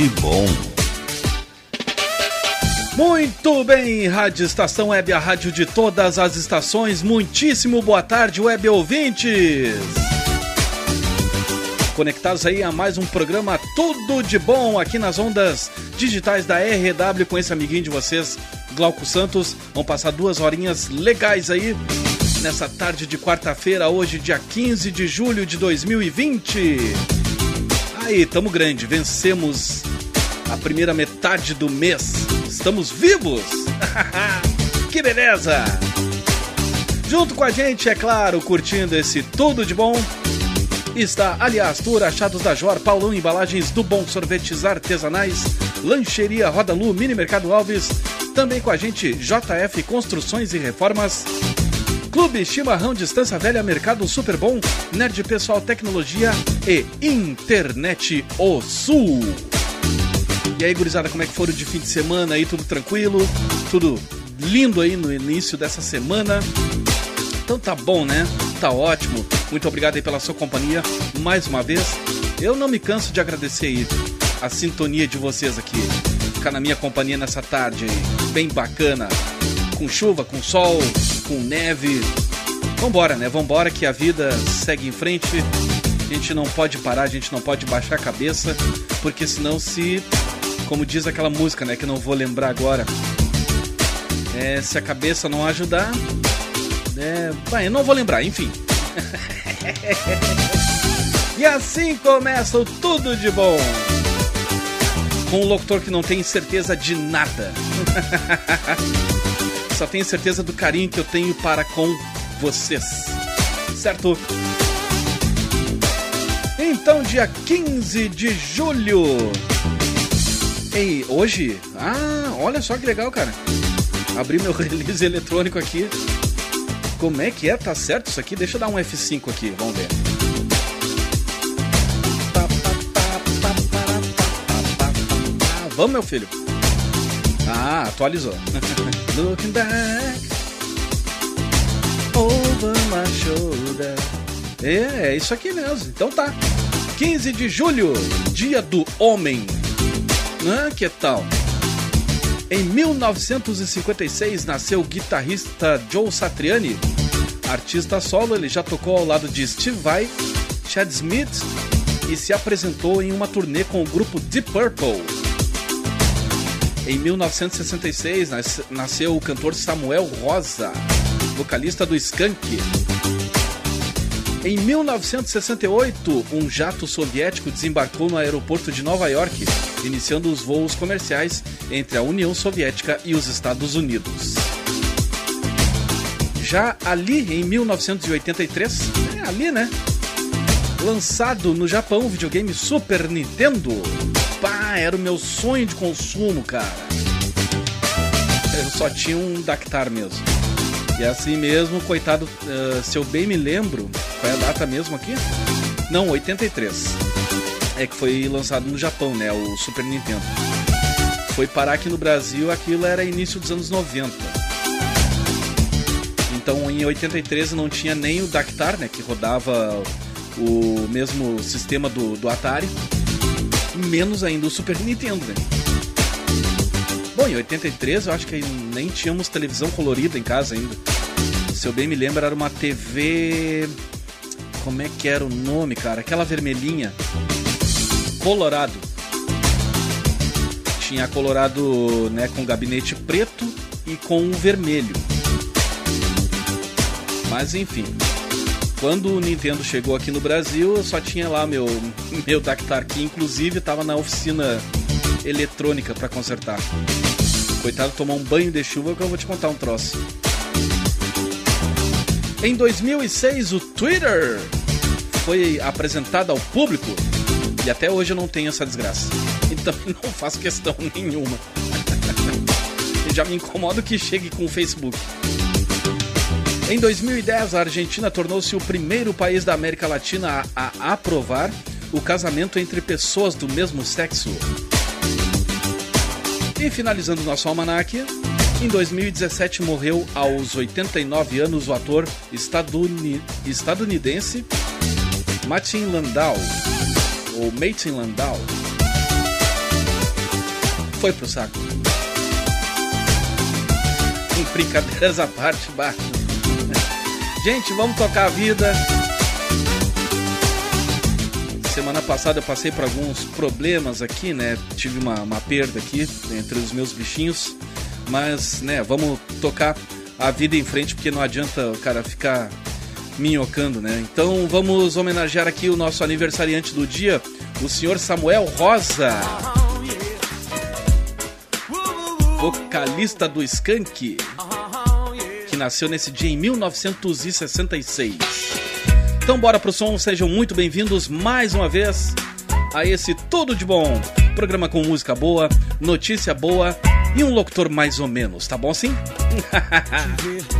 De bom. Muito bem, Rádio Estação Web, a rádio de todas as estações. Muitíssimo boa tarde, web ouvintes. Conectados aí a mais um programa Tudo de Bom aqui nas ondas digitais da RW com esse amiguinho de vocês, Glauco Santos. Vão passar duas horinhas legais aí nessa tarde de quarta-feira, hoje, dia 15 de julho de 2020 aí, tamo grande, vencemos a primeira metade do mês. Estamos vivos! que beleza! Junto com a gente, é claro, curtindo esse tudo de bom, está Aliás Tour, Achados da Jor, Paulão Embalagens do Bom Sorvetes Artesanais, Lancheria Roda Lu, Mini Mercado Alves, também com a gente JF Construções e Reformas, Clube Chimarrão Distância Velha Mercado Super Bom, Nerd Pessoal Tecnologia e Internet O Sul. E aí, gurizada, como é que foram de fim de semana aí? Tudo tranquilo? Tudo lindo aí no início dessa semana? Então tá bom, né? Tá ótimo. Muito obrigado aí pela sua companhia mais uma vez. Eu não me canso de agradecer aí a sintonia de vocês aqui. Ficar na minha companhia nessa tarde aí, bem bacana. Com chuva, com sol, com neve. Vambora, né? Vambora que a vida segue em frente. A gente não pode parar, a gente não pode baixar a cabeça, porque senão se, como diz aquela música, né, que não vou lembrar agora, é, se a cabeça não ajudar, é, eu não vou lembrar, enfim. e assim começa o tudo de bom. Com um locutor que não tem certeza de nada. só tenho certeza do carinho que eu tenho para com vocês. Certo? Então, dia 15 de julho. Ei, hoje? Ah, olha só que legal, cara. Abri meu release eletrônico aqui. Como é que é? Tá certo isso aqui? Deixa eu dar um F5 aqui, vamos ver. Vamos, meu filho. Atualizou. Looking back over my shoulder. É, é isso aqui mesmo. Então tá. 15 de julho, Dia do Homem. Ah, que tal? Em 1956 nasceu o guitarrista Joe Satriani. Artista solo, ele já tocou ao lado de Steve Vai, Chad Smith e se apresentou em uma turnê com o grupo Deep Purple. Em 1966 nasceu o cantor Samuel Rosa, vocalista do Skank. Em 1968, um jato soviético desembarcou no aeroporto de Nova York, iniciando os voos comerciais entre a União Soviética e os Estados Unidos. Já ali em 1983, é ali né? Lançado no Japão o videogame Super Nintendo pá, era o meu sonho de consumo, cara. Eu só tinha um Dactar mesmo. E assim mesmo, coitado, uh, se eu bem me lembro, qual é a data mesmo aqui? Não, 83. É que foi lançado no Japão, né? O Super Nintendo. Foi parar aqui no Brasil, aquilo era início dos anos 90. Então em 83 não tinha nem o Dactar, né? Que rodava o mesmo sistema do, do Atari menos ainda o Super Nintendo, né? Bom, em 83 eu acho que nem tínhamos televisão colorida em casa ainda. Se eu bem me lembro, era uma TV. Como é que era o nome, cara? Aquela vermelhinha. Colorado. Tinha Colorado né, com gabinete preto e com o vermelho. Mas enfim. Quando o Nintendo chegou aqui no Brasil, eu só tinha lá meu, meu Dactar, que inclusive estava na oficina eletrônica para consertar. Coitado, tomar um banho de chuva que eu vou te contar um troço. Em 2006, o Twitter foi apresentado ao público e até hoje eu não tenho essa desgraça. Então não faço questão nenhuma. já me incomodo que chegue com o Facebook. Em 2010, a Argentina tornou-se o primeiro país da América Latina a, a aprovar o casamento entre pessoas do mesmo sexo. E finalizando nosso almanac, em 2017 morreu aos 89 anos o ator estaduni estadunidense Martin Landau, ou Martin Landau. Foi pro saco. Com brincadeiras à parte, Bart. Gente, vamos tocar a vida. Semana passada eu passei por alguns problemas aqui, né? Tive uma, uma perda aqui entre os meus bichinhos. Mas, né, vamos tocar a vida em frente, porque não adianta o cara ficar minhocando, né? Então vamos homenagear aqui o nosso aniversariante do dia, o senhor Samuel Rosa. Vocalista do Skank nasceu nesse dia em 1966. Então bora pro som, sejam muito bem-vindos mais uma vez a esse Tudo de Bom, programa com música boa, notícia boa e um locutor mais ou menos, tá bom assim?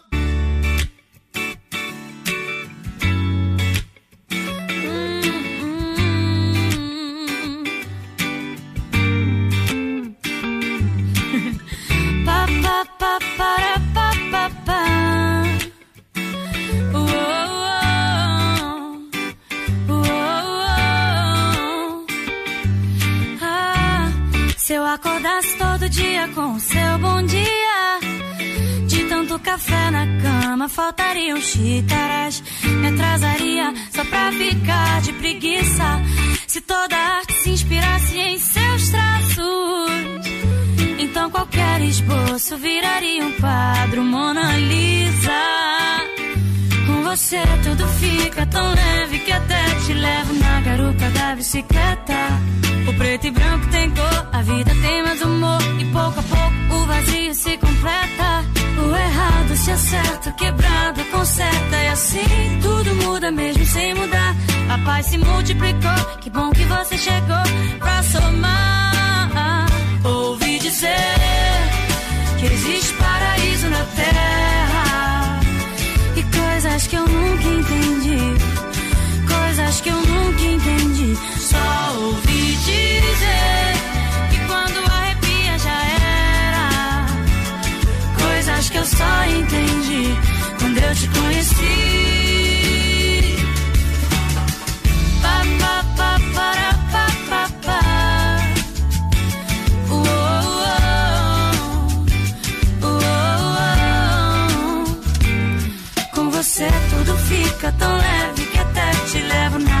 na cama, faltariam xícaras. Me atrasaria só pra ficar de preguiça. Se toda arte se inspirasse em seus traços, então qualquer esboço viraria um quadro Mona Lisa. Com você tudo fica tão leve que até te levo na garupa da bicicleta. O preto e branco tem cor, a vida tem mais humor. E pouco a pouco o vazio se completa. O errado se acerta, quebrado conserta. E assim tudo muda mesmo sem mudar. A paz se multiplicou, que bom que você chegou pra somar. Ouvi dizer que existe paraíso na terra. E coisas que eu nunca entendi. Coisas que eu nunca você tudo fica tão leve que até te levo na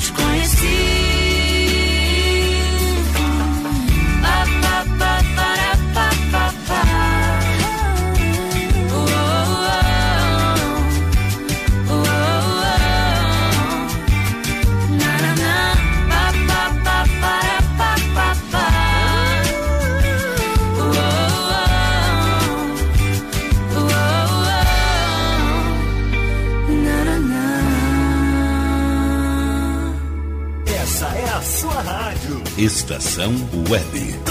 te conheci. Estação Web.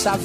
Presença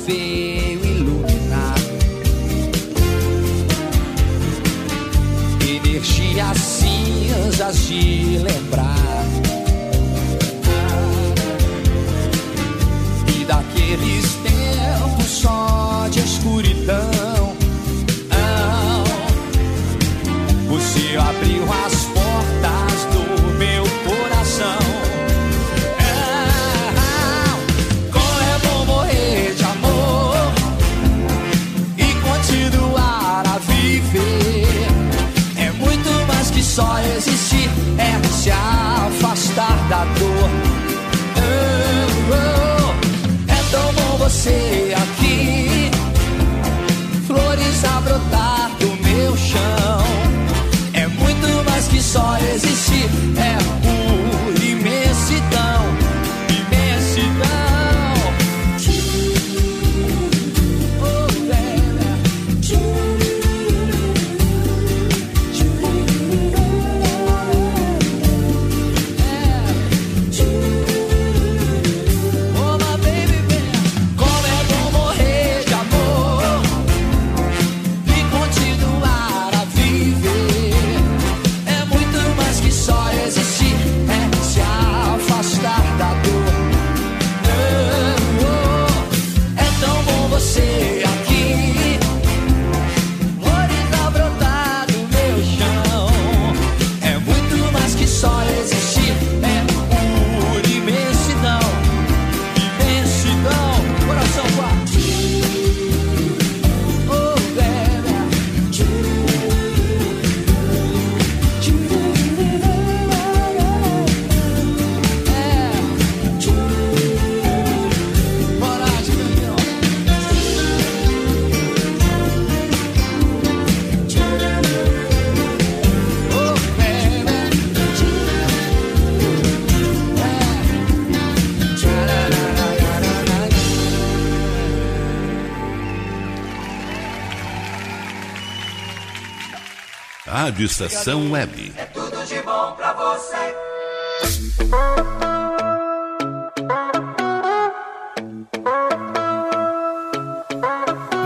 Rádio Estação Web. É tudo de bom pra você.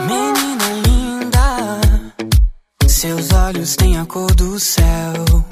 Menina linda, seus olhos têm a cor do céu.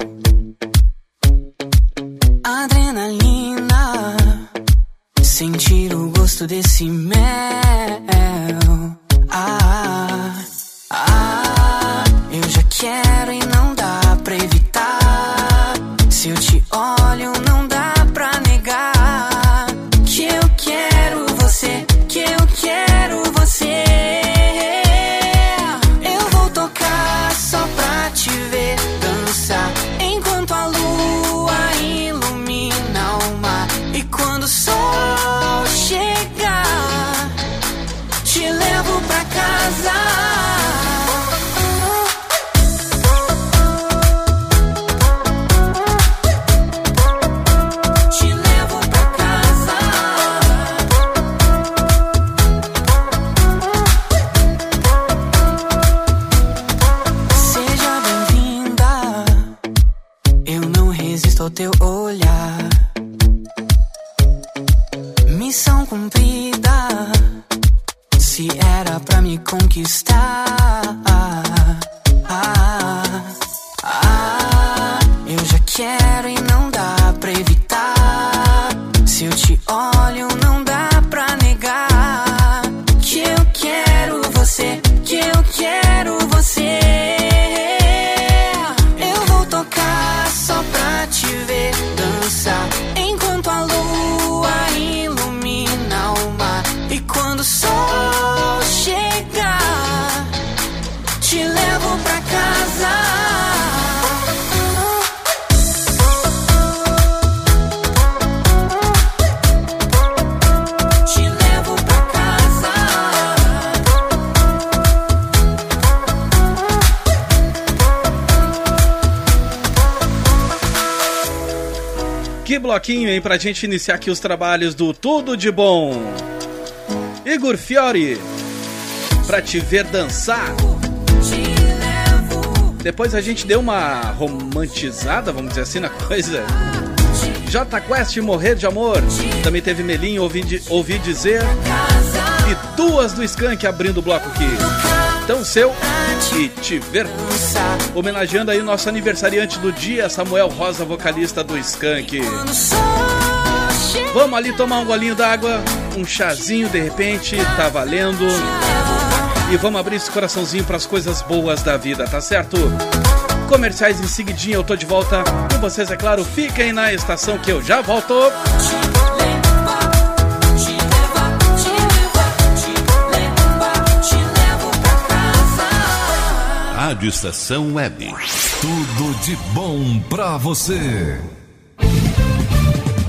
Gente iniciar aqui os trabalhos do Tudo de Bom. Igor Fiore, pra te ver dançar. Depois a gente deu uma romantizada, vamos dizer assim, na coisa. J Quest Morrer de Amor. Também teve Melinho, ouvi, ouvi dizer. E duas do Skank abrindo o bloco aqui. Então seu e te ver. Homenageando aí nosso aniversariante do dia, Samuel Rosa, vocalista do Skank. Vamos ali tomar um golinho d'água, um chazinho de repente, tá valendo. E vamos abrir esse coraçãozinho para as coisas boas da vida, tá certo? Comerciais em seguidinho, eu tô de volta. Com vocês, é claro, fiquem na estação que eu já volto. Rádio Estação Web. Tudo de bom pra você.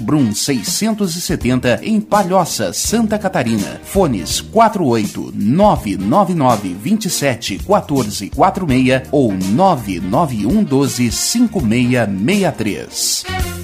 Brum 670 em Palhoça, Santa Catarina. Fones 48 999 27 14 46 ou 991 12 5663.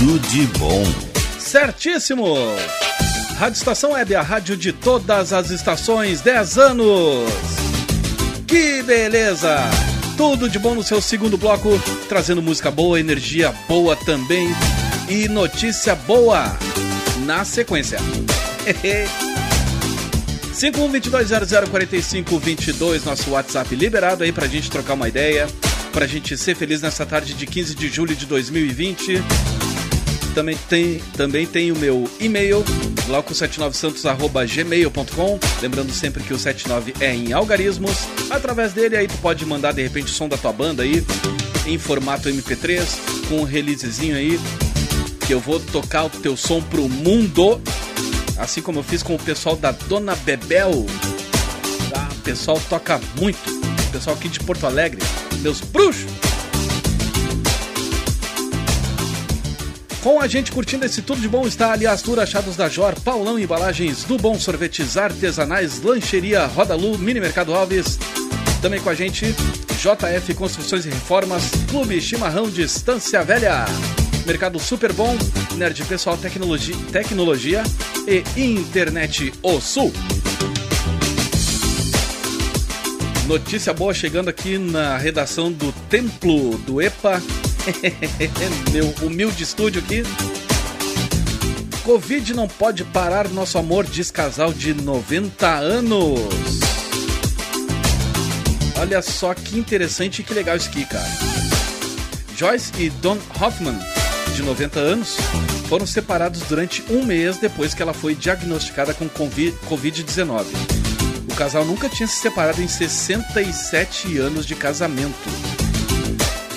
Tudo de bom. Certíssimo! Rádio Estação Web, a rádio de todas as estações, 10 anos! Que beleza! Tudo de bom no seu segundo bloco, trazendo música boa, energia boa também e notícia boa na sequência. 5122004522, nosso WhatsApp liberado aí pra gente trocar uma ideia, pra gente ser feliz nessa tarde de 15 de julho de 2020. Também tem, também tem o meu e-mail, glauco79santos.gmail.com. Lembrando sempre que o 79 é em algarismos. Através dele aí tu pode mandar de repente o som da tua banda aí em formato MP3 com um releasezinho aí que eu vou tocar o teu som pro mundo. Assim como eu fiz com o pessoal da Dona Bebel. Tá? O pessoal toca muito. O pessoal aqui de Porto Alegre. Meus bruxos. Com a gente curtindo esse tudo de bom está ali Astur Achados da Jor, Paulão Embalagens, do Bom Sorvetes Artesanais, Lancheria Rodalu, Mini Mercado Alves. Também com a gente JF Construções e Reformas, Clube Chimarrão Distância Velha, Mercado Super Bom, Nerd Pessoal Tecnologia, Tecnologia e Internet O Sul. Notícia boa chegando aqui na redação do Templo do EPA. Meu humilde estúdio aqui. Covid não pode parar nosso amor, diz casal de 90 anos. Olha só que interessante e que legal isso aqui, cara. Joyce e Don Hoffman, de 90 anos, foram separados durante um mês depois que ela foi diagnosticada com Covid-19. O casal nunca tinha se separado em 67 anos de casamento.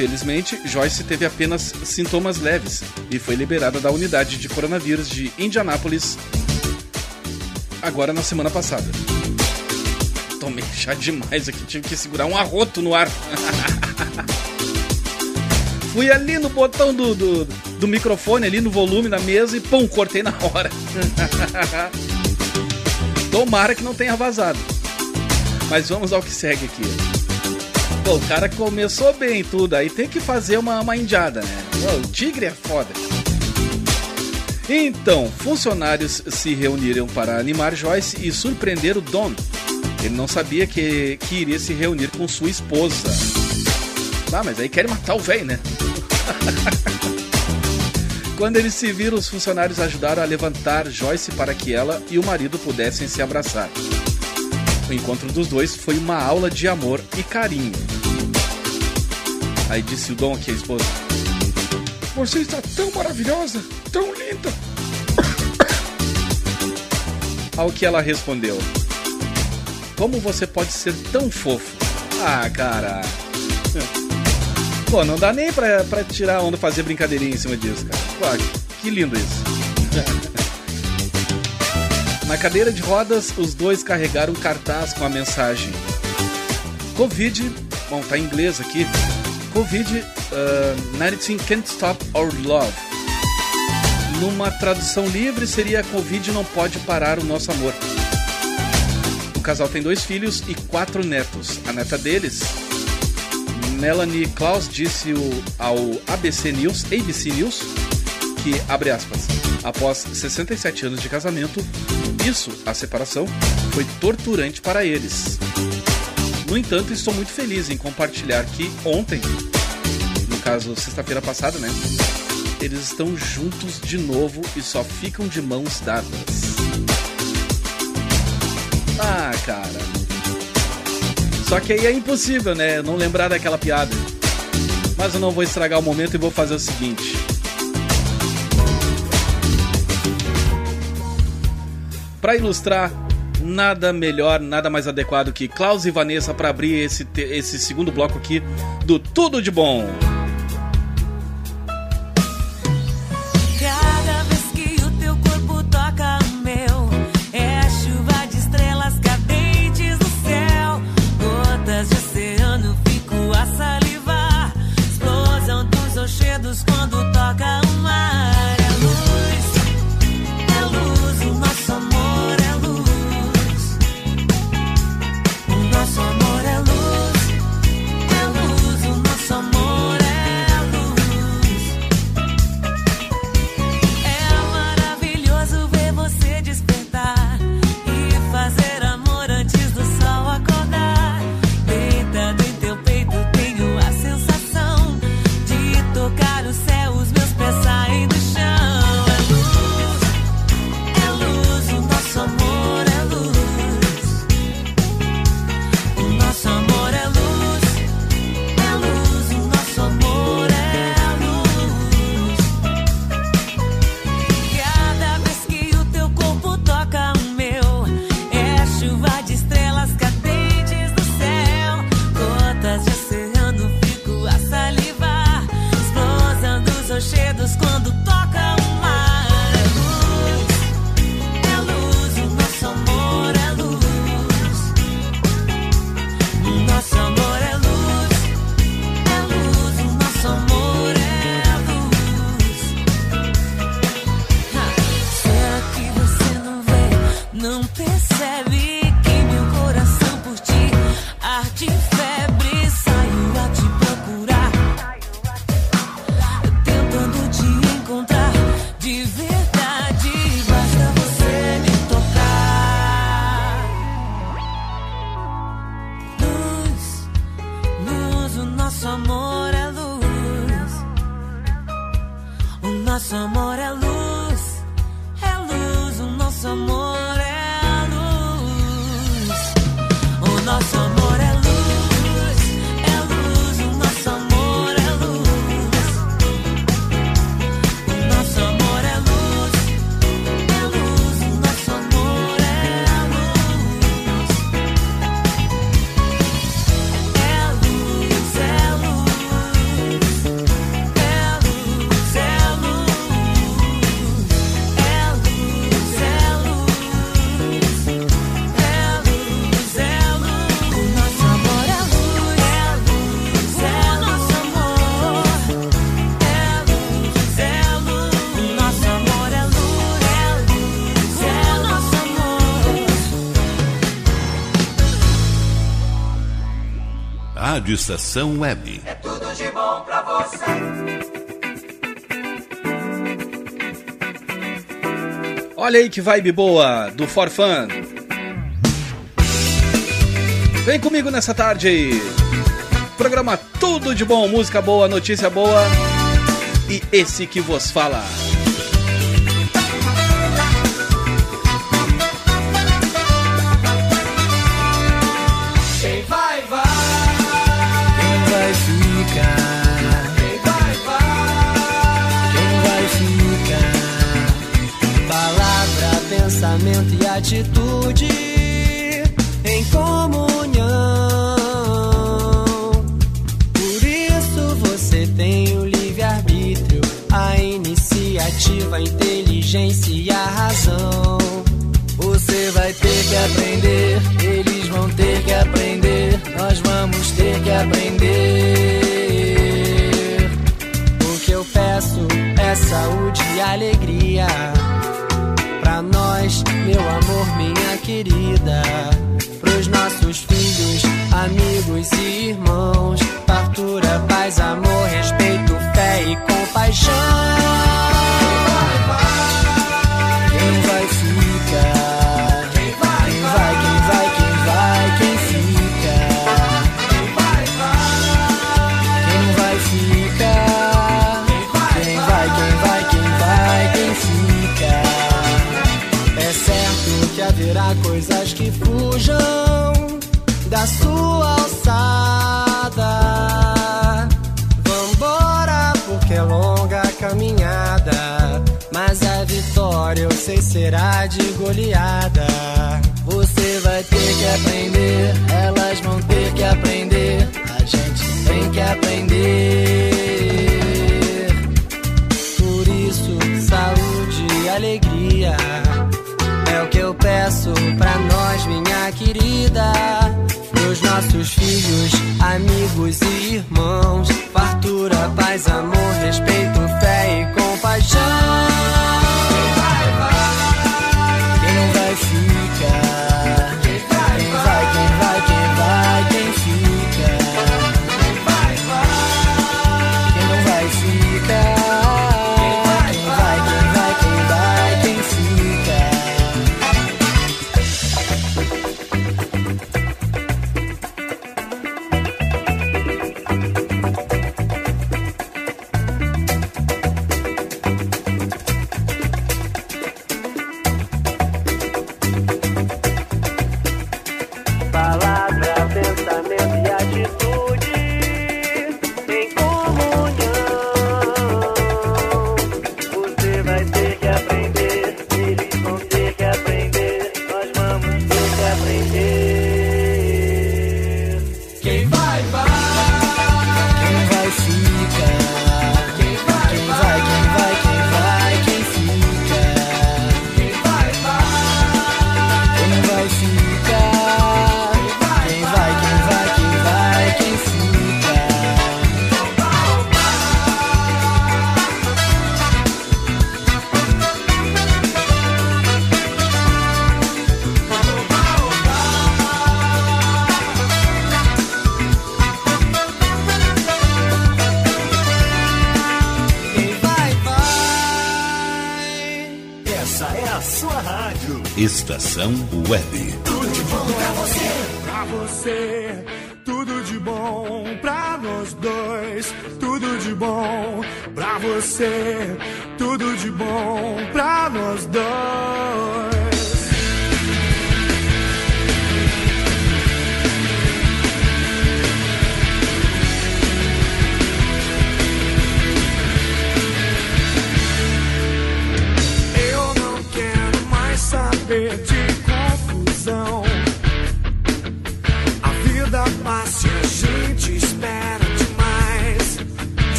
Felizmente, Joyce teve apenas sintomas leves e foi liberada da unidade de coronavírus de Indianápolis agora na semana passada. tomei chá demais aqui, tive que segurar um arroto no ar. Fui ali no botão do, do, do, microfone, ali no volume na mesa e pum, cortei na hora. Tomara que não tenha vazado. Mas vamos ao que segue aqui. Pô, o cara começou bem tudo, aí tem que fazer uma, uma indiada, né? O tigre é foda. Então, funcionários se reuniram para animar Joyce e surpreender o Don. Ele não sabia que, que iria se reunir com sua esposa. Ah, mas aí querem matar o velho, né? Quando eles se viram, os funcionários ajudaram a levantar Joyce para que ela e o marido pudessem se abraçar. O encontro dos dois foi uma aula de amor e carinho. Aí disse o Dom aqui, a esposa: Você está tão maravilhosa, tão linda. Ao que ela respondeu: Como você pode ser tão fofo? Ah, cara. Pô, não dá nem pra, pra tirar onda fazer brincadeirinha em cima disso, cara. Pô, que lindo isso. Na cadeira de rodas, os dois carregaram um cartaz com a mensagem: Covid, bom, tá em inglês aqui. Covid-19 uh, can't stop our love. Numa tradução livre seria Covid não pode parar o nosso amor. O casal tem dois filhos e quatro netos. A neta deles, Melanie Klaus, disse ao ABC News, ABC News, que, abre aspas, após 67 anos de casamento, isso, a separação, foi torturante para eles. No entanto, estou muito feliz em compartilhar que ontem, no caso sexta-feira passada, né? Eles estão juntos de novo e só ficam de mãos dadas. Ah, cara. Só que aí é impossível, né? Não lembrar daquela piada. Mas eu não vou estragar o momento e vou fazer o seguinte. Para ilustrar, nada melhor, nada mais adequado que Klaus e Vanessa para abrir esse, esse segundo bloco aqui do Tudo de Bom. Rádio Estação Web. É tudo de bom pra você. Olha aí que vibe boa do For Fun. Vem comigo nessa tarde aí. Programa tudo de bom, música boa, notícia boa. E esse que vos fala. Atitude em comunhão. Por isso você tem o livre-arbítrio, a iniciativa, a inteligência e a razão. Você vai ter que aprender, eles vão ter que aprender, nós vamos ter que aprender. O que eu peço é saúde e alegria. Meu amor, minha querida. Pros nossos filhos, amigos e irmãos. Fartura, paz, amor, respeito, fé e compaixão. Será de goleada. Você vai ter que aprender, elas vão ter que aprender. A gente tem que aprender. Por isso, saúde e alegria. É o que eu peço pra nós, minha querida. Pros nossos filhos, amigos e irmãos. Fartura, paz, amor, respeito,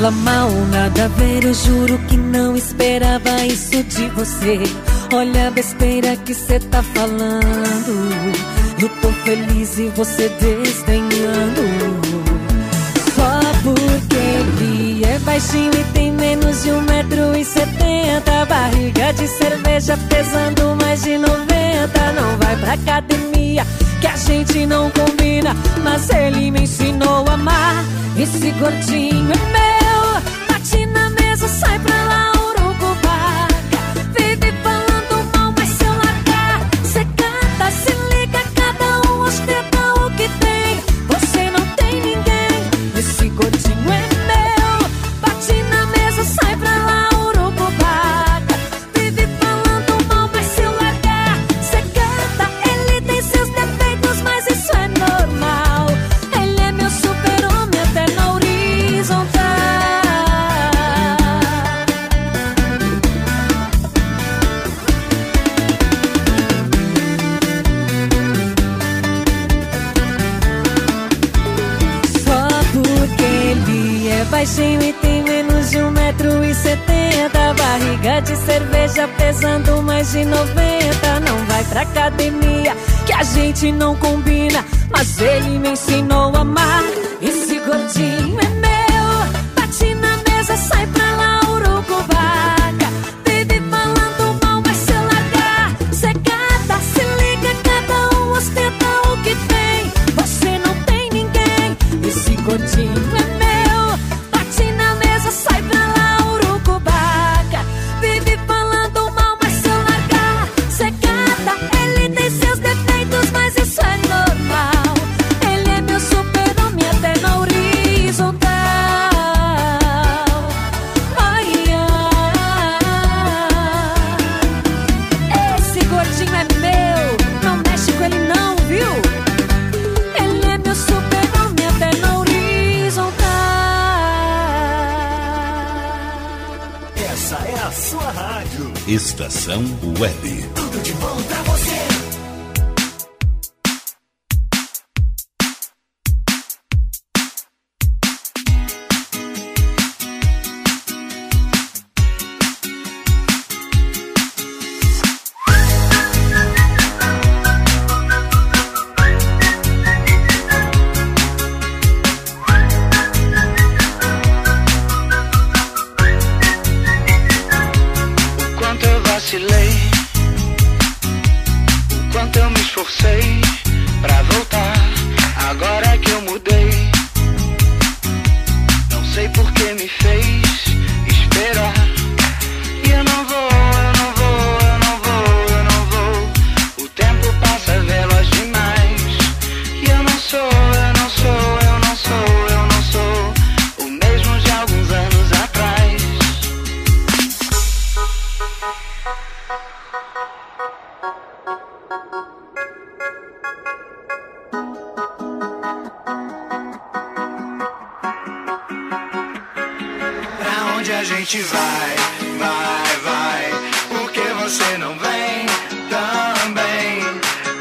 fala mal, nada a ver, eu juro que não esperava isso de você. Olha a besteira que cê tá falando. Eu tô feliz e você desdenhando. Só porque ele é baixinho e tem menos de um metro e setenta. Barriga de cerveja pesando mais de noventa. Não vai pra academia que a gente não combina. Mas ele me ensinou a amar. Esse gordinho é meu. Cerveja pesando mais de noventa. Não vai pra academia que a gente não combina. Mas ele me ensinou a amar. Esse gordinho é meu. Bate na mesa, sai pra lá, urucubaca. Vive falando mal, mas se largar Cê cata, se liga, cada um ostenta o que tem. Você não tem ninguém. Esse gordinho Estação a gente vai, vai, vai? Por que você não vem também?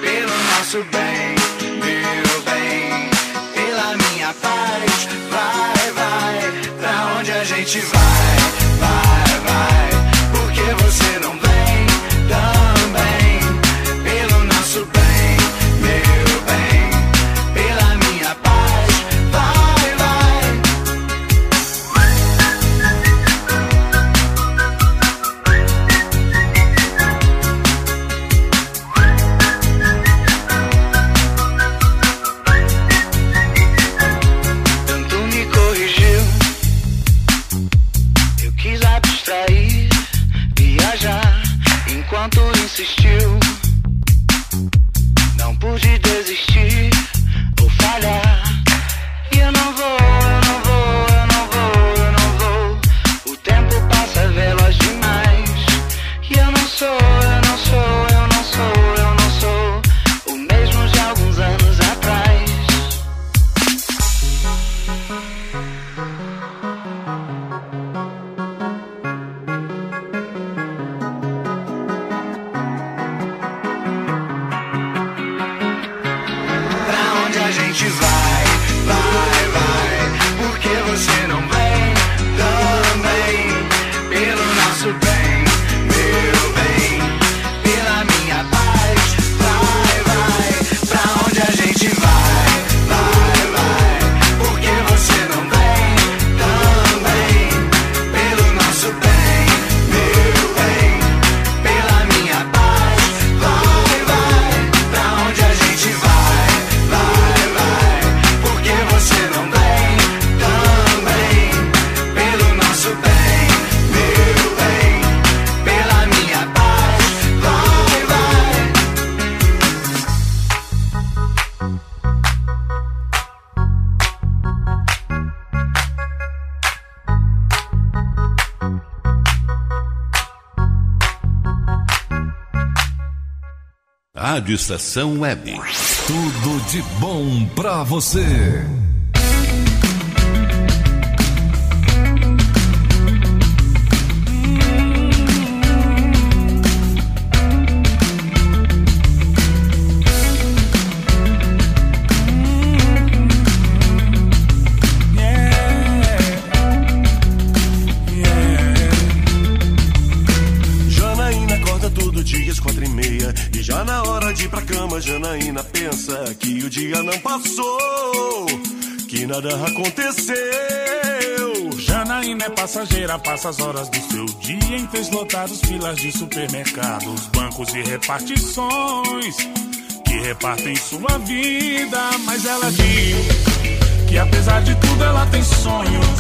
Pelo nosso bem, meu bem, pela minha paz, vai, vai. Pra onde a gente vai, vai? Rádio Estação Web. Tudo de bom pra você. Passageira, passa as horas do seu dia em fez lotados filas de supermercados, bancos e repartições que repartem sua vida. Mas ela diz que apesar de tudo ela tem sonhos.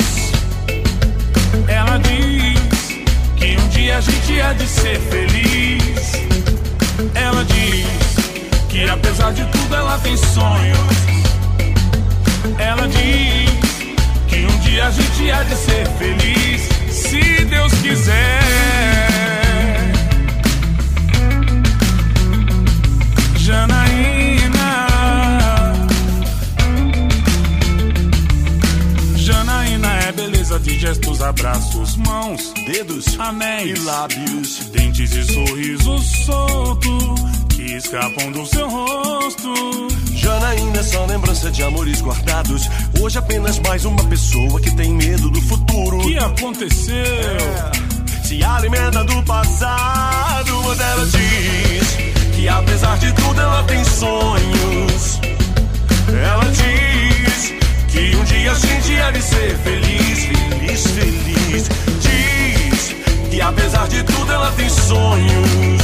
Ela diz que um dia a gente há de ser feliz. Ela diz que apesar de tudo ela tem sonhos. Ela diz dia a gente há de ser feliz, se Deus quiser. Janaína. Janaína é beleza de gestos, abraços, mãos, dedos, anéis e lábios, dentes e sorriso solto que escapam do seu rosto. Janaína é só lembrança de amores guardados. Hoje apenas mais uma pessoa que tem medo do futuro. O que aconteceu? É, se alimenta do passado Mas ela diz que apesar de tudo ela tem sonhos. Ela diz que um dia a gente há de ser feliz Feliz, feliz. Diz que apesar de tudo ela tem sonhos.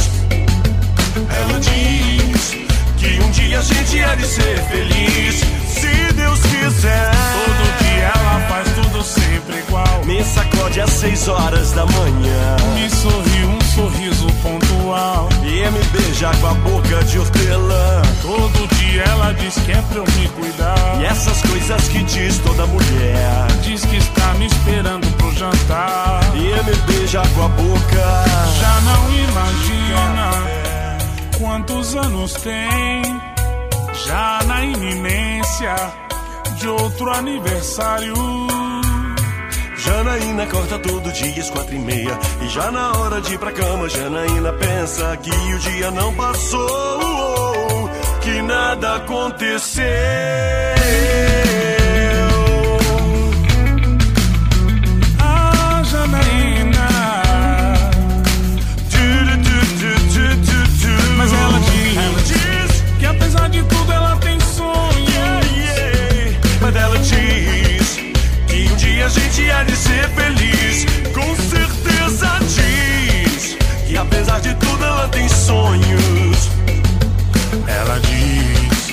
Ela diz que um dia a gente há de ser feliz, se Deus quiser. Todo dia ela faz tudo sempre igual. Me sacode às seis horas da manhã. Me sorri um sorriso pontual. E me beija com a boca de hortelã. Todo dia ela diz que é pra eu me cuidar. E essas coisas que diz toda mulher. Diz que está me esperando pro jantar. E me beija com a boca. Já não imagina quantos anos tem, já na iminência de outro aniversário. Janaína corta todo dia às quatro e meia. E já na hora de ir pra cama Janaína pensa que o dia não passou Que nada aconteceu gente há de ser feliz. Com certeza diz que apesar de tudo ela tem sonhos. Ela diz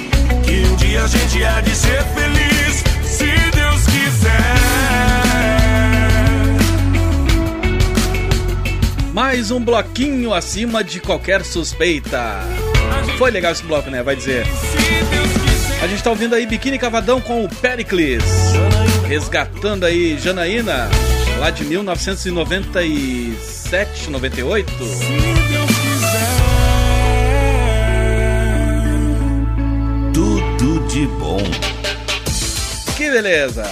que um dia a gente há de ser feliz, se Deus quiser. Mais um bloquinho acima de qualquer suspeita. Foi legal esse bloco, né? Vai dizer. A gente tá ouvindo aí Biquíni Cavadão com o Pericles. Resgatando aí Janaína, lá de 1997, 98. Se Deus quiser. Tudo de bom. Que beleza!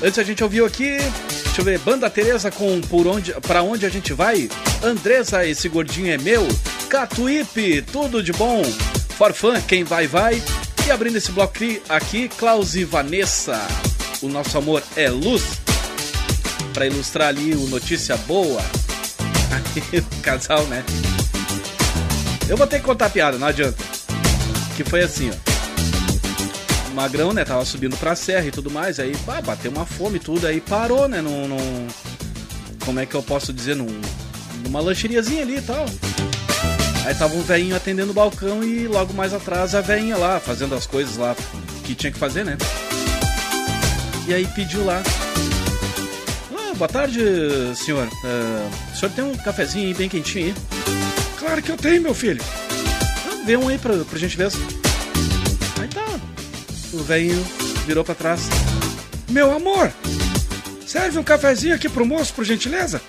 Antes a gente ouviu aqui, deixa eu ver, Banda Teresa com Por onde, Pra Onde a Gente Vai, Andresa, Esse Gordinho é Meu, Catuípe, Tudo de Bom, Forfã, Quem Vai Vai, abrindo esse bloco aqui, Klaus e Vanessa. O nosso amor é luz. Pra ilustrar ali o Notícia Boa. Aí, casal, né? Eu vou ter que contar a piada, não adianta. Que foi assim, ó. O Magrão, né, tava subindo pra serra e tudo mais, aí pá, bateu uma fome e tudo, aí parou, né, num, num, Como é que eu posso dizer? Num, numa lancheriazinha ali e tal. Aí tava um velhinho atendendo o balcão e logo mais atrás a velhinha lá, fazendo as coisas lá que tinha que fazer, né? E aí pediu lá. Ah, boa tarde, senhor. Uh, o senhor tem um cafezinho aí bem quentinho aí? Claro que eu tenho, meu filho. Ah, um aí pra, pra gentileza. Aí tá. O velhinho virou pra trás. Meu amor, serve um cafezinho aqui pro moço, por gentileza?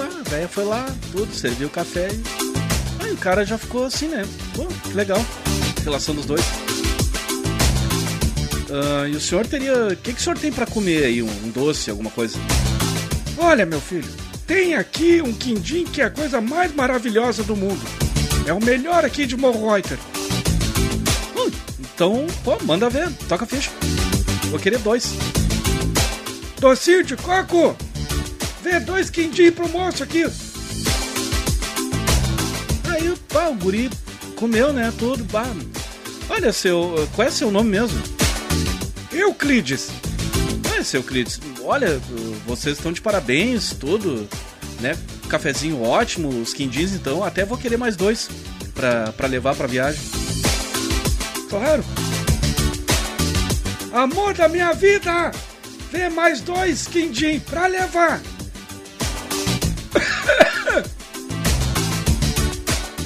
Tá, a velha foi lá, tudo, serviu o café e. Aí o cara já ficou assim, né? Pô, que legal. Relação dos dois. Uh, e o senhor teria. O que, que o senhor tem para comer aí? Um, um, doce, alguma coisa? Olha, meu filho, tem aqui um quindim que é a coisa mais maravilhosa do mundo. É o melhor aqui de Morreuter. Uh, então, pô, manda ver, toca a ficha. Vou querer dois. Docinho de coco! Vê dois quindim pro moço aqui. Aí, pá, o guri comeu, né? Tudo, pá. Olha, seu. Qual é seu nome mesmo? Euclides. É, seu Euclides, olha, vocês estão de parabéns, tudo, né? Cafezinho ótimo, os quindins, então até vou querer mais dois pra levar pra viagem. Claro. Amor da minha vida! Vê mais dois quindim pra levar!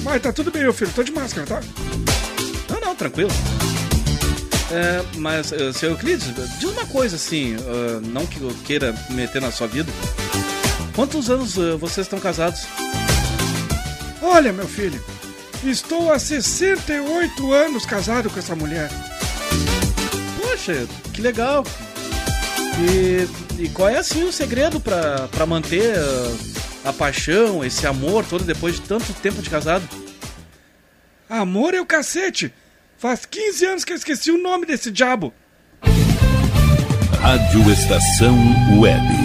Mas tá tudo bem, meu filho, tô de máscara, tá? Não, não, tranquilo. É, mas, uh, seu Euclides, diz uma coisa assim, uh, não que eu queira meter na sua vida. Quantos anos uh, vocês estão casados? Olha, meu filho, estou há 68 anos casado com essa mulher. Poxa, que legal. E, e qual é assim o segredo para manter a paixão, esse amor todo depois de tanto tempo de casado? Amor é o cacete! Faz 15 anos que eu esqueci o nome desse diabo. Rádio Estação Web.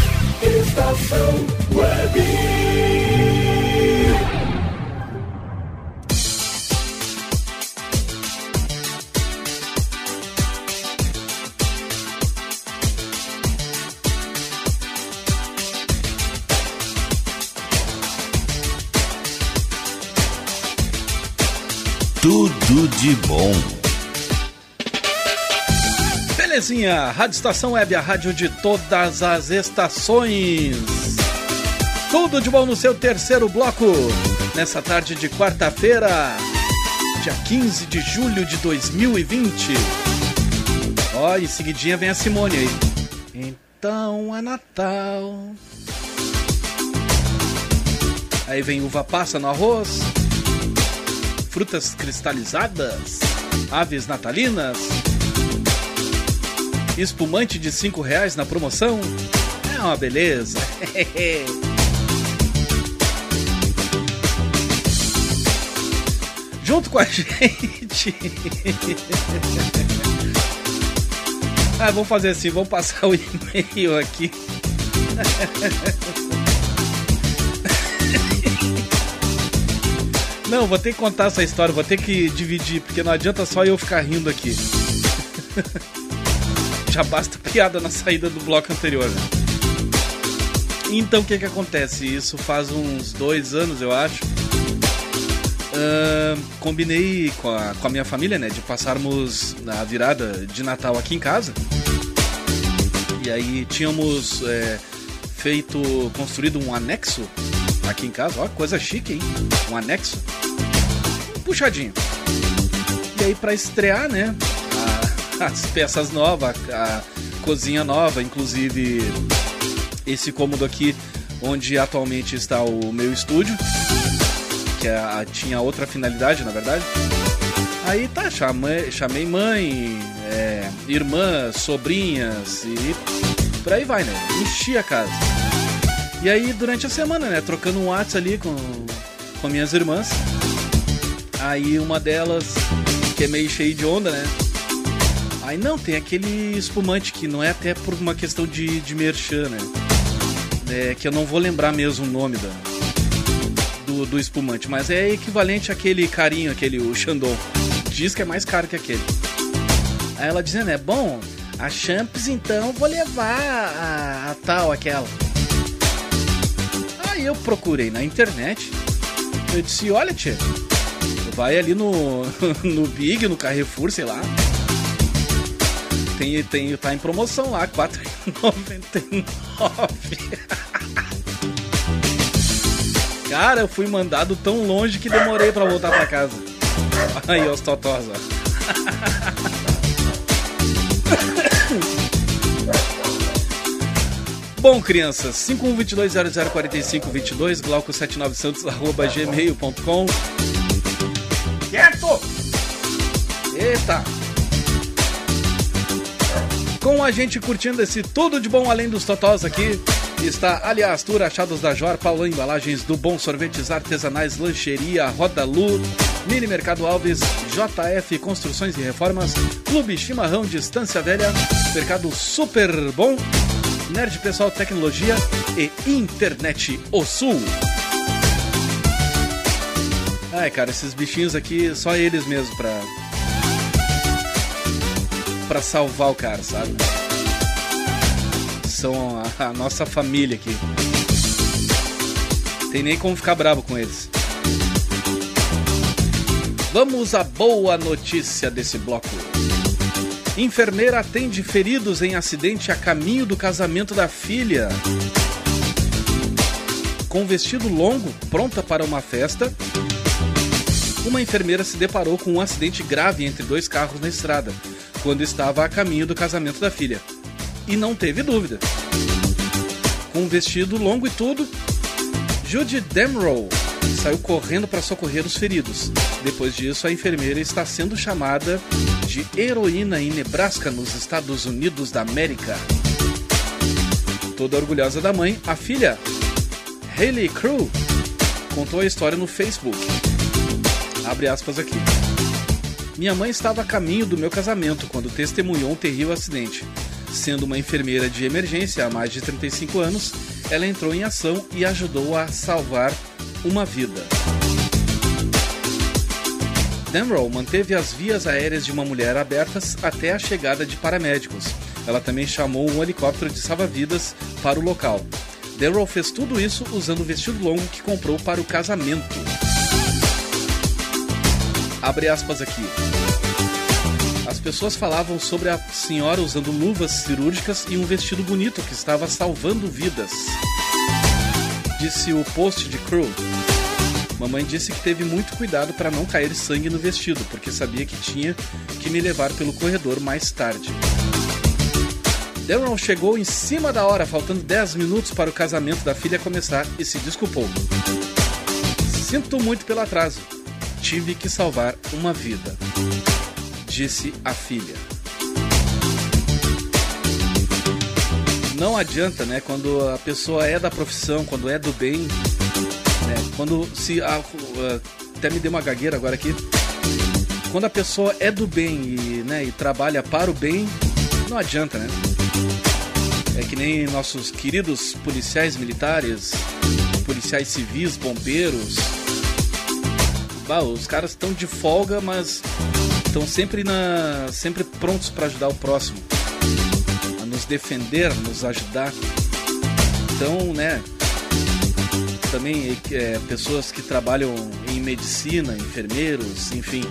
Estação Web. Tudo de bom. Belezinha, Rádio Estação Web, a rádio de todas as estações. Tudo de bom no seu terceiro bloco, nessa tarde de quarta-feira, dia 15 de julho de 2020. Ó, em seguidinha vem a Simone aí. Então é Natal. Aí vem uva passa no arroz, frutas cristalizadas, aves natalinas, espumante de 5 reais na promoção. É uma beleza. Junto com a gente. Ah, vamos fazer assim, vamos passar o e-mail aqui. Não, vou ter que contar essa história, vou ter que dividir, porque não adianta só eu ficar rindo aqui. Já basta piada na saída do bloco anterior, né? Então o que que acontece? Isso faz uns dois anos, eu acho. Ahn, combinei com a, com a minha família, né? De passarmos a virada de Natal aqui em casa. E aí tínhamos é, feito, construído um anexo aqui em casa. Ó, coisa chique, hein? Um anexo. Puxadinho. E aí pra estrear, né? As peças novas, a cozinha nova, inclusive esse cômodo aqui onde atualmente está o meu estúdio, que é a- tinha outra finalidade, na verdade. Aí tá, chamei, chamei mãe, é, irmã, sobrinhas e por aí vai, né? Enchi a casa. E aí durante a semana, né? Trocando um WhatsApp ali com, com minhas irmãs. Aí uma delas, que é meio cheia de onda, né? Aí não, tem aquele espumante que não é até por uma questão de, de merchan, né? É, que eu não vou lembrar mesmo o nome da, do, do espumante, mas é equivalente àquele carinho, aquele o Chandon. Diz que é mais caro que aquele. Aí ela dizendo, é bom, a Champs então vou levar a, a tal, aquela. Aí eu procurei na internet, eu disse, olha tia, vai ali no, no Big, no Carrefour, sei lá. Tem, tem, tá em promoção lá, R$ 4,99. Cara, eu fui mandado tão longe que demorei pra voltar pra casa. Aí, os totós, ó. Bom, crianças, 5122004522, glauco79santos, arroba gmail.com. Quieto! Eita! Com a gente curtindo esse tudo de bom além dos totós aqui, está Aliás Tour, Achados da Jor, Paulão Embalagens do Bom Sorvetes Artesanais, Lancheria, Roda Lu, Mini Mercado Alves, JF Construções e Reformas, Clube Chimarrão Distância Velha, Mercado Super Bom, Nerd Pessoal Tecnologia e Internet O Sul. Ai, cara, esses bichinhos aqui, só eles mesmo pra. Pra salvar o cara, sabe? São a, a nossa família aqui. Tem nem como ficar bravo com eles. Vamos à boa notícia desse bloco. Enfermeira atende feridos em acidente a caminho do casamento da filha. Com vestido longo, pronta para uma festa, uma enfermeira se deparou com um acidente grave entre dois carros na estrada, quando estava a caminho do casamento da filha. E não teve dúvida. Com um vestido longo e tudo, Judy Demrow saiu correndo para socorrer os feridos. Depois disso, a enfermeira está sendo chamada de heroína em Nebraska, nos Estados Unidos da América. Toda orgulhosa da mãe, a filha, Hayley Crew, contou a história no Facebook. Abre aspas aqui. Minha mãe estava a caminho do meu casamento quando testemunhou um terrível acidente. Sendo uma enfermeira de emergência há mais de 35 anos, ela entrou em ação e ajudou a salvar uma vida. Demrow manteve as vias aéreas de uma mulher abertas até a chegada de paramédicos. Ela também chamou um helicóptero de salva-vidas para o local. Demrow fez tudo isso usando o vestido longo que comprou para o casamento. Abre aspas aqui. As pessoas falavam sobre a senhora usando luvas cirúrgicas e um vestido bonito que estava salvando vidas. Disse o post de Crew. Mamãe disse que teve muito cuidado para não cair sangue no vestido, porque sabia que tinha que me levar pelo corredor mais tarde. Daryl chegou em cima da hora, faltando 10 minutos para o casamento da filha começar e se desculpou. Sinto muito pelo atraso. Tive que salvar uma vida, disse a filha. Não adianta, né? Quando a pessoa é da profissão, quando é do bem, né? Quando se a, até me deu uma gagueira agora aqui. Quando a pessoa é do bem e, né, e trabalha para o bem, não adianta, né? É que nem nossos queridos policiais militares, policiais civis, bombeiros. Bah, os caras estão de folga, mas estão sempre na sempre prontos para ajudar o próximo, a nos defender, nos ajudar. Então, né? Também é, pessoas que trabalham em medicina, enfermeiros, enfim.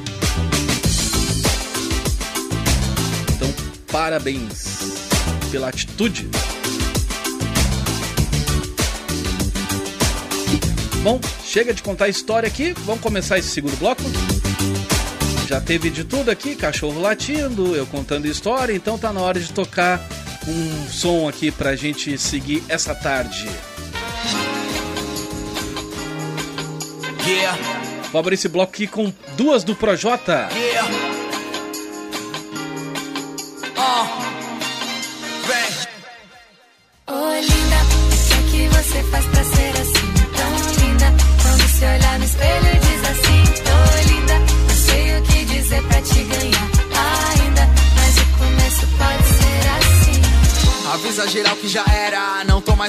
Então, parabéns pela atitude. Bom, chega de contar história aqui, vamos começar esse segundo bloco. Já teve de tudo aqui, cachorro latindo, eu contando história, então tá na hora de tocar um som aqui pra gente seguir essa tarde. Yeah. Vou abrir esse bloco aqui com duas do Projota. Yeah.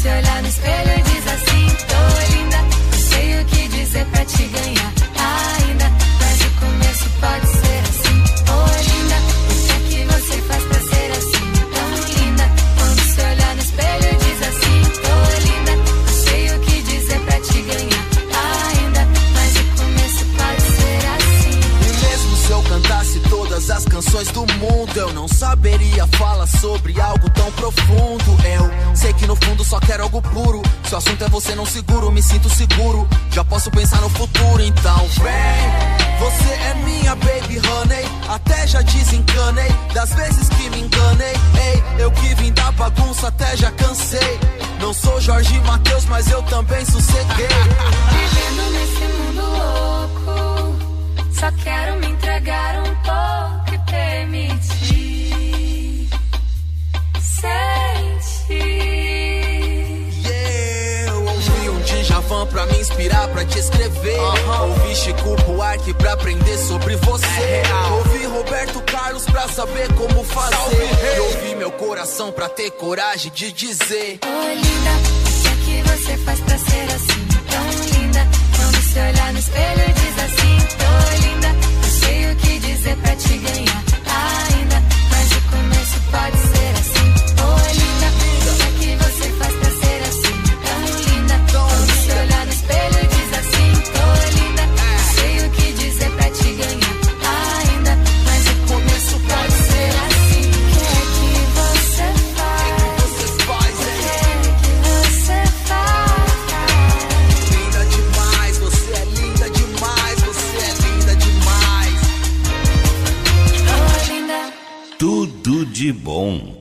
Se olhar no espelho diz assim, tô linda. Não sei o que dizer pra te ganhar ainda, mas o começo pode ser as canções do mundo, eu não saberia falar sobre algo tão profundo. Eu assunto é você não seguro, me sinto seguro. Já posso pensar no futuro, então vem. Você é minha baby honey, até já desencanei das vezes que me enganei. Ei, eu que vim da bagunça, até já cansei. Não sou Jorge Matheus, mas eu também sosseguei. Vivendo nesse mundo louco, só quero me entregar um pouco sentir. Yeah, eu ouvi um Djavan pra me inspirar, pra te escrever. Ouvi Chico Buarque pra aprender sobre você. ouvi Roberto Carlos pra saber como fazer. E ouvi meu coração pra ter coragem de dizer. Oi, linda, o que é que você faz pra ser assim? Tão linda, quando se olhar no espelho e diz assim: Tô linda, eu sei o que dizer pra te ganhar ainda. Mas o começo pode ser assim. De bom.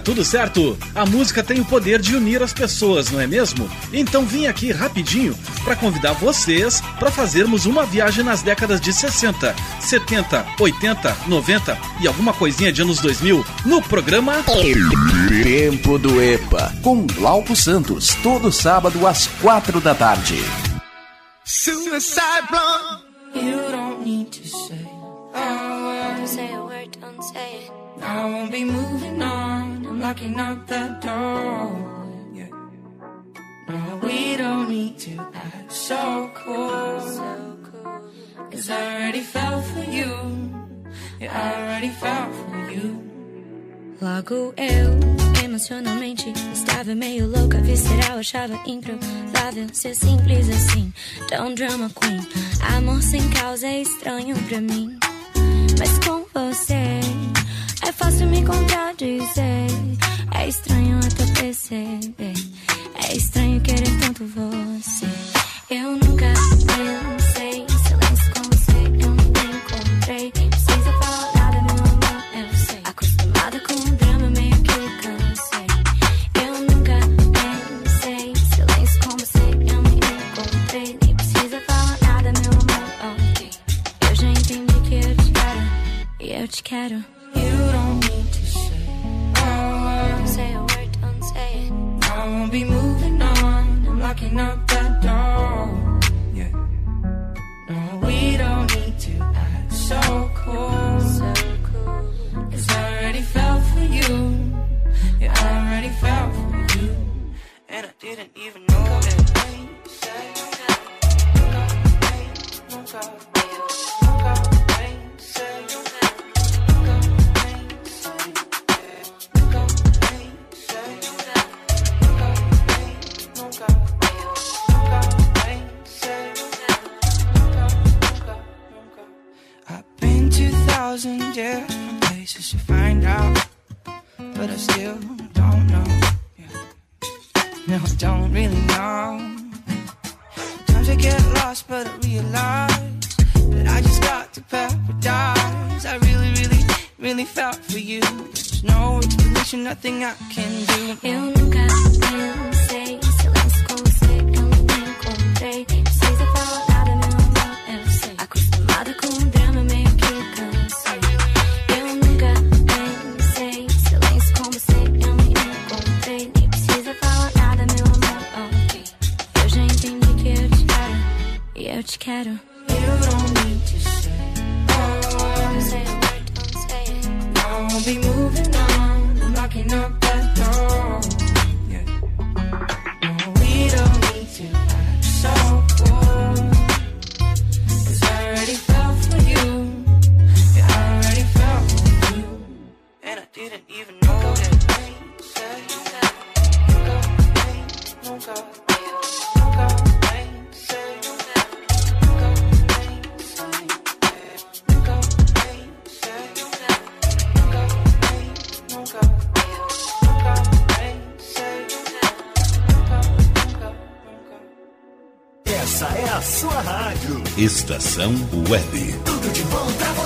Tudo certo? A música tem o poder de unir as pessoas, não é mesmo? Então vim aqui rapidinho para convidar vocês para fazermos uma viagem nas décadas de 60, 70, 80, 90 e alguma coisinha de anos 2000 no programa Tempo do EPA, com Glauco Santos, todo sábado às quatro da tarde. Suicide blonde. You don't need to say word. Say a word, don't say it. I won't be moving on. I'm locking up the door. Yeah. No, we don't need to act so cool. Cause I already fell for you. Yeah, I already fell for you. Logo eu, emocionalmente, estava meio louca, visceral, achava improvável ser simples assim. Tão drama queen, amor sem causa é estranho pra mim. Mas com você fácil me contradizer. É estranho até perceber. É estranho querer tanto você. Eu nunca pensei em silêncio com você. Eu nunca encontrei. Precisa falar nada, meu amor, eu sei. Acostumada com o drama, meio que cansei. Eu nunca pensei em silêncio com você. Eu me encontrei. Nem precisa falar nada, meu amor, ok. Eu já entendi que eu te quero. E eu te quero. On. I'm locking up that door. Yeah. No, we don't need to act so cool. So cool. Cause I already fell for you. Yeah, I already fell for you. And I didn't even know it. I've 2,000 different places to find out, but I still don't know. Yeah. No, I don't really know. Sometimes I get lost, but I realize that I just got to paradise. I really, really, really felt for you. There's no explanation, nothing I can do. Eu nunca. Eu nada, meu amor, eu sei. Com o eu te quero. You don't need to say. Say a word, don't say it. I won't be moving on. I'm locking up that door. Yeah. No, we don't need to act so I already fell for you. Yeah, I already fell for you. And I didn't even know it. Essa Estação Web. Tudo de bom pra você.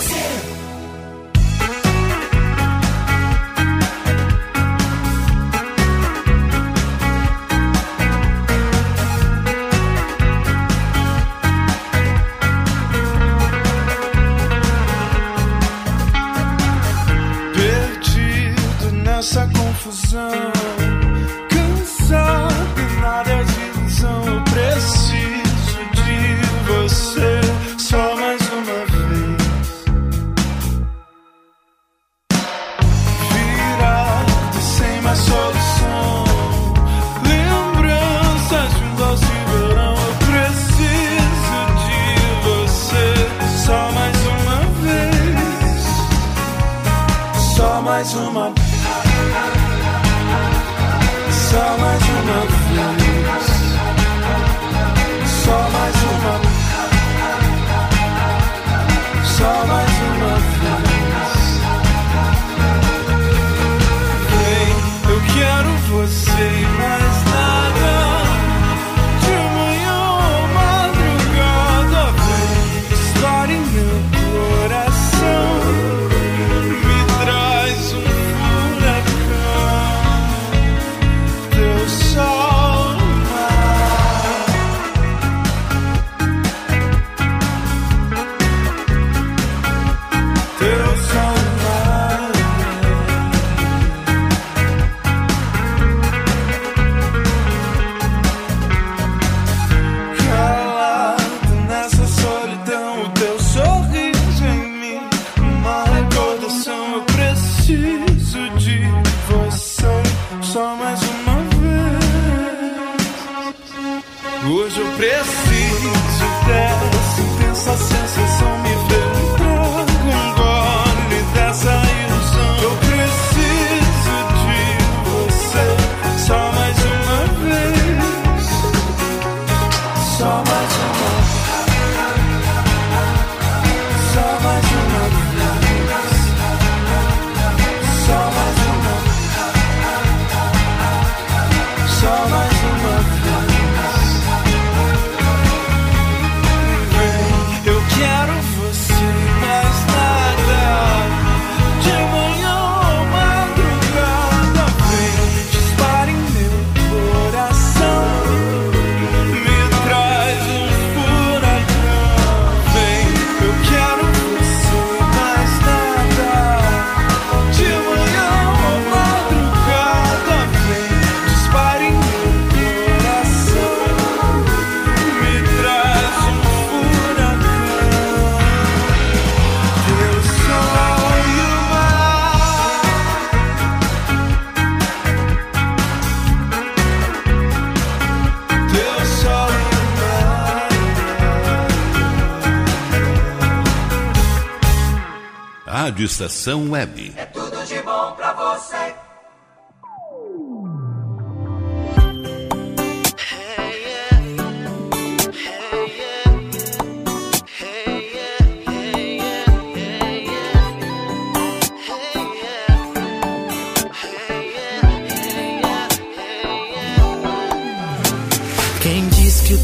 Estação Web.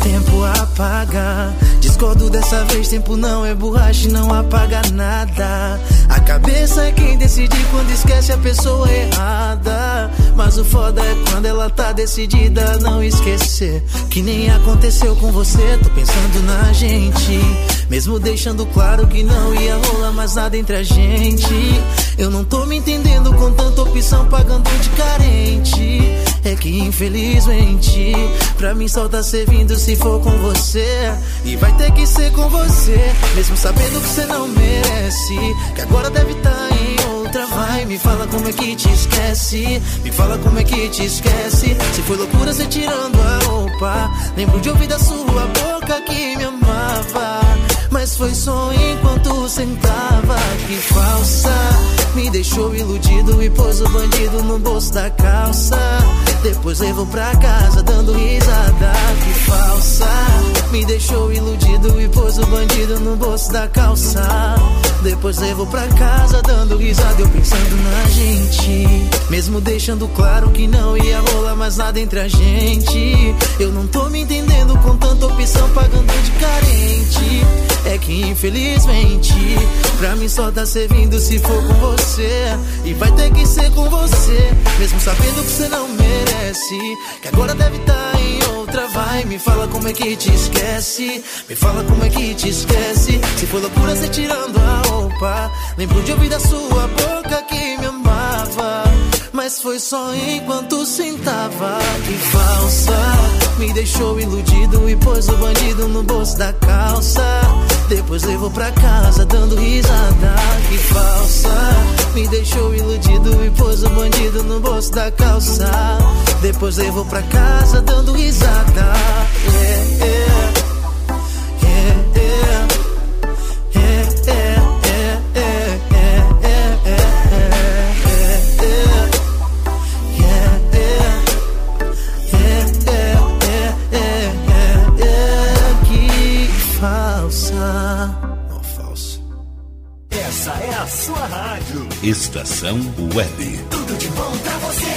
Tempo apaga? Discordo dessa vez, tempo não é borracha e não apaga nada. A cabeça é quem decide quando esquece a pessoa errada. Mas o foda é quando ela tá decidida a não esquecer. Que nem aconteceu com você, tô pensando na gente. Mesmo deixando claro que não ia rolar mais nada entre a gente. Eu não tô me entendendo com tanta opção pagando de carente. É que infelizmente, pra mim só tá servindo se for com você. E vai ter que ser com você, mesmo sabendo que você não merece. Que agora deve tá em outra. Vai, me fala como é que te esquece. Me fala como é que te esquece. Se foi loucura você tirando a roupa. Lembro de ouvir da sua boca que me amava. Mas foi só enquanto sentava. Que falsa. Me deixou iludido e pôs o bandido no bolso da calça. Depois levou pra casa dando risada. Que falsa. Me deixou iludido e pôs o bandido no bolso da calça. Depois levou pra casa dando risada. Eu pensando na gente. Mesmo deixando claro que não ia rolar mais nada entre a gente. Eu não tô me entendendo com tanta opção pagando de carente. É que infelizmente, pra mim só tá servindo se for com você. E vai ter que ser com você, mesmo sabendo que você não merece. Que agora deve tá em outra. Vai, me fala como é que te esquece. Me fala como é que te esquece. Se for loucura, você tirando a roupa. Lembro de ouvir da sua boca que me amava. Mas foi só enquanto sentava. Que falsa. Me deixou iludido e pôs o bandido no bolso da calça. Depois levou pra casa dando risada. Que falsa. Me deixou iludido e pôs o bandido no bolso da calça. Depois levou pra casa dando risada. Yeah, yeah. Yeah, Essa é a sua rádio. Estação Web. Tudo de bom pra você.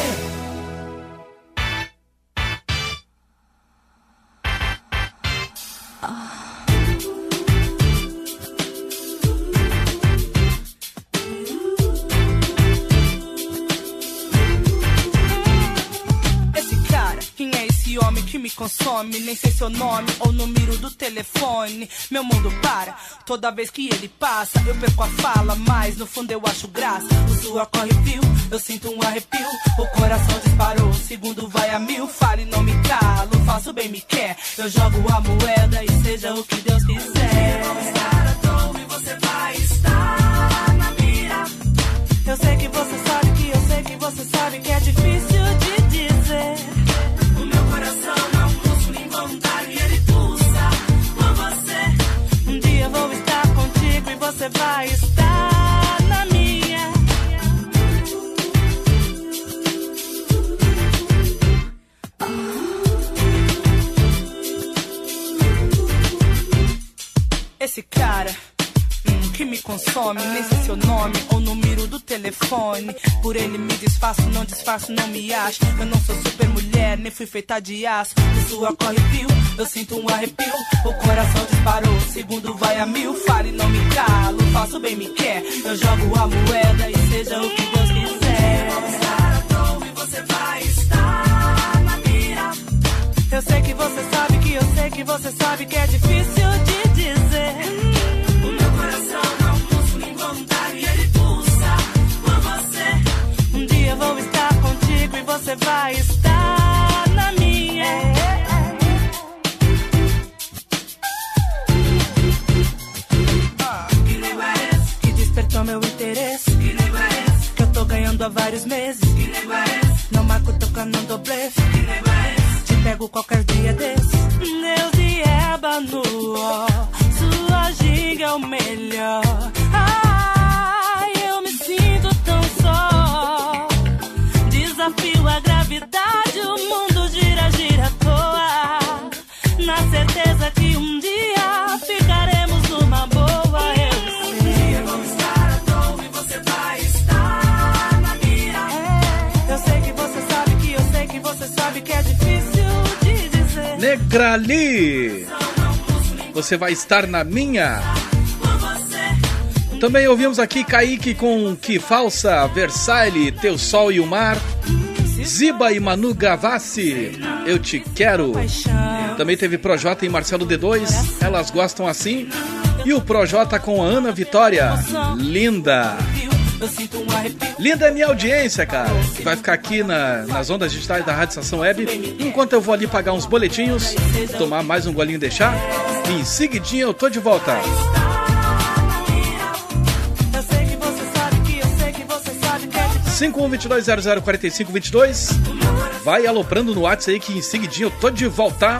Que me consome? Nem sei seu nome ou número do telefone. Meu mundo para, toda vez que ele passa, eu perco a fala, mas no fundo eu acho graça. O suor corre fio, eu sinto um arrepio. O coração disparou, o segundo vai a mil. Fale, não me calo, faço bem, me quer. Eu jogo a moeda e seja o que Deus quiser. e você vai estar na mira. Eu sei que você sabe que eu sei que você sabe que é difícil você vai estar na minha. Esse cara que me consome, nem sei seu nome ou número do telefone. Por ele me desfaço, não disfarço, não me acho. Eu não sou super mulher, nem fui feita de aço. De sua corre fio, eu sinto um arrepio. O coração disparou, segundo vai a mil. Fale, não me calo, faço bem, me quer. Eu jogo a moeda e seja o que Deus quiser. e você vai estar na mira. Eu sei que você sabe que eu sei que você sabe que é difícil você vai estar na minha. Que despertou meu interesse. Que eu tô ganhando há vários meses. Não marco tocando no blefe. Te pego qualquer dia desse. Deus e ó. Sua ginga é o melhor. Negrali. Você vai estar na minha. Também ouvimos aqui Kaique com Que Falsa, Versailles, Teu Sol e o Mar. Ziba e Manu Gavassi, Eu Te Quero. Também teve Projota e Marcelo D2, Elas Gostam Assim. E o Projota com a Ana Vitória, Linda. Um. Linda é minha audiência, cara. Vai ficar aqui na- nas ondas digitais da Rádio Estação Web. Enquanto eu vou ali pagar uns boletinhos, tomar mais um golinho de chá. E em seguidinho eu tô de volta. Eu sei que você sabe que eu sei que você sabe que é difícil. 5122004522. Vai aloprando no WhatsApp aí que em seguidinho eu tô de volta.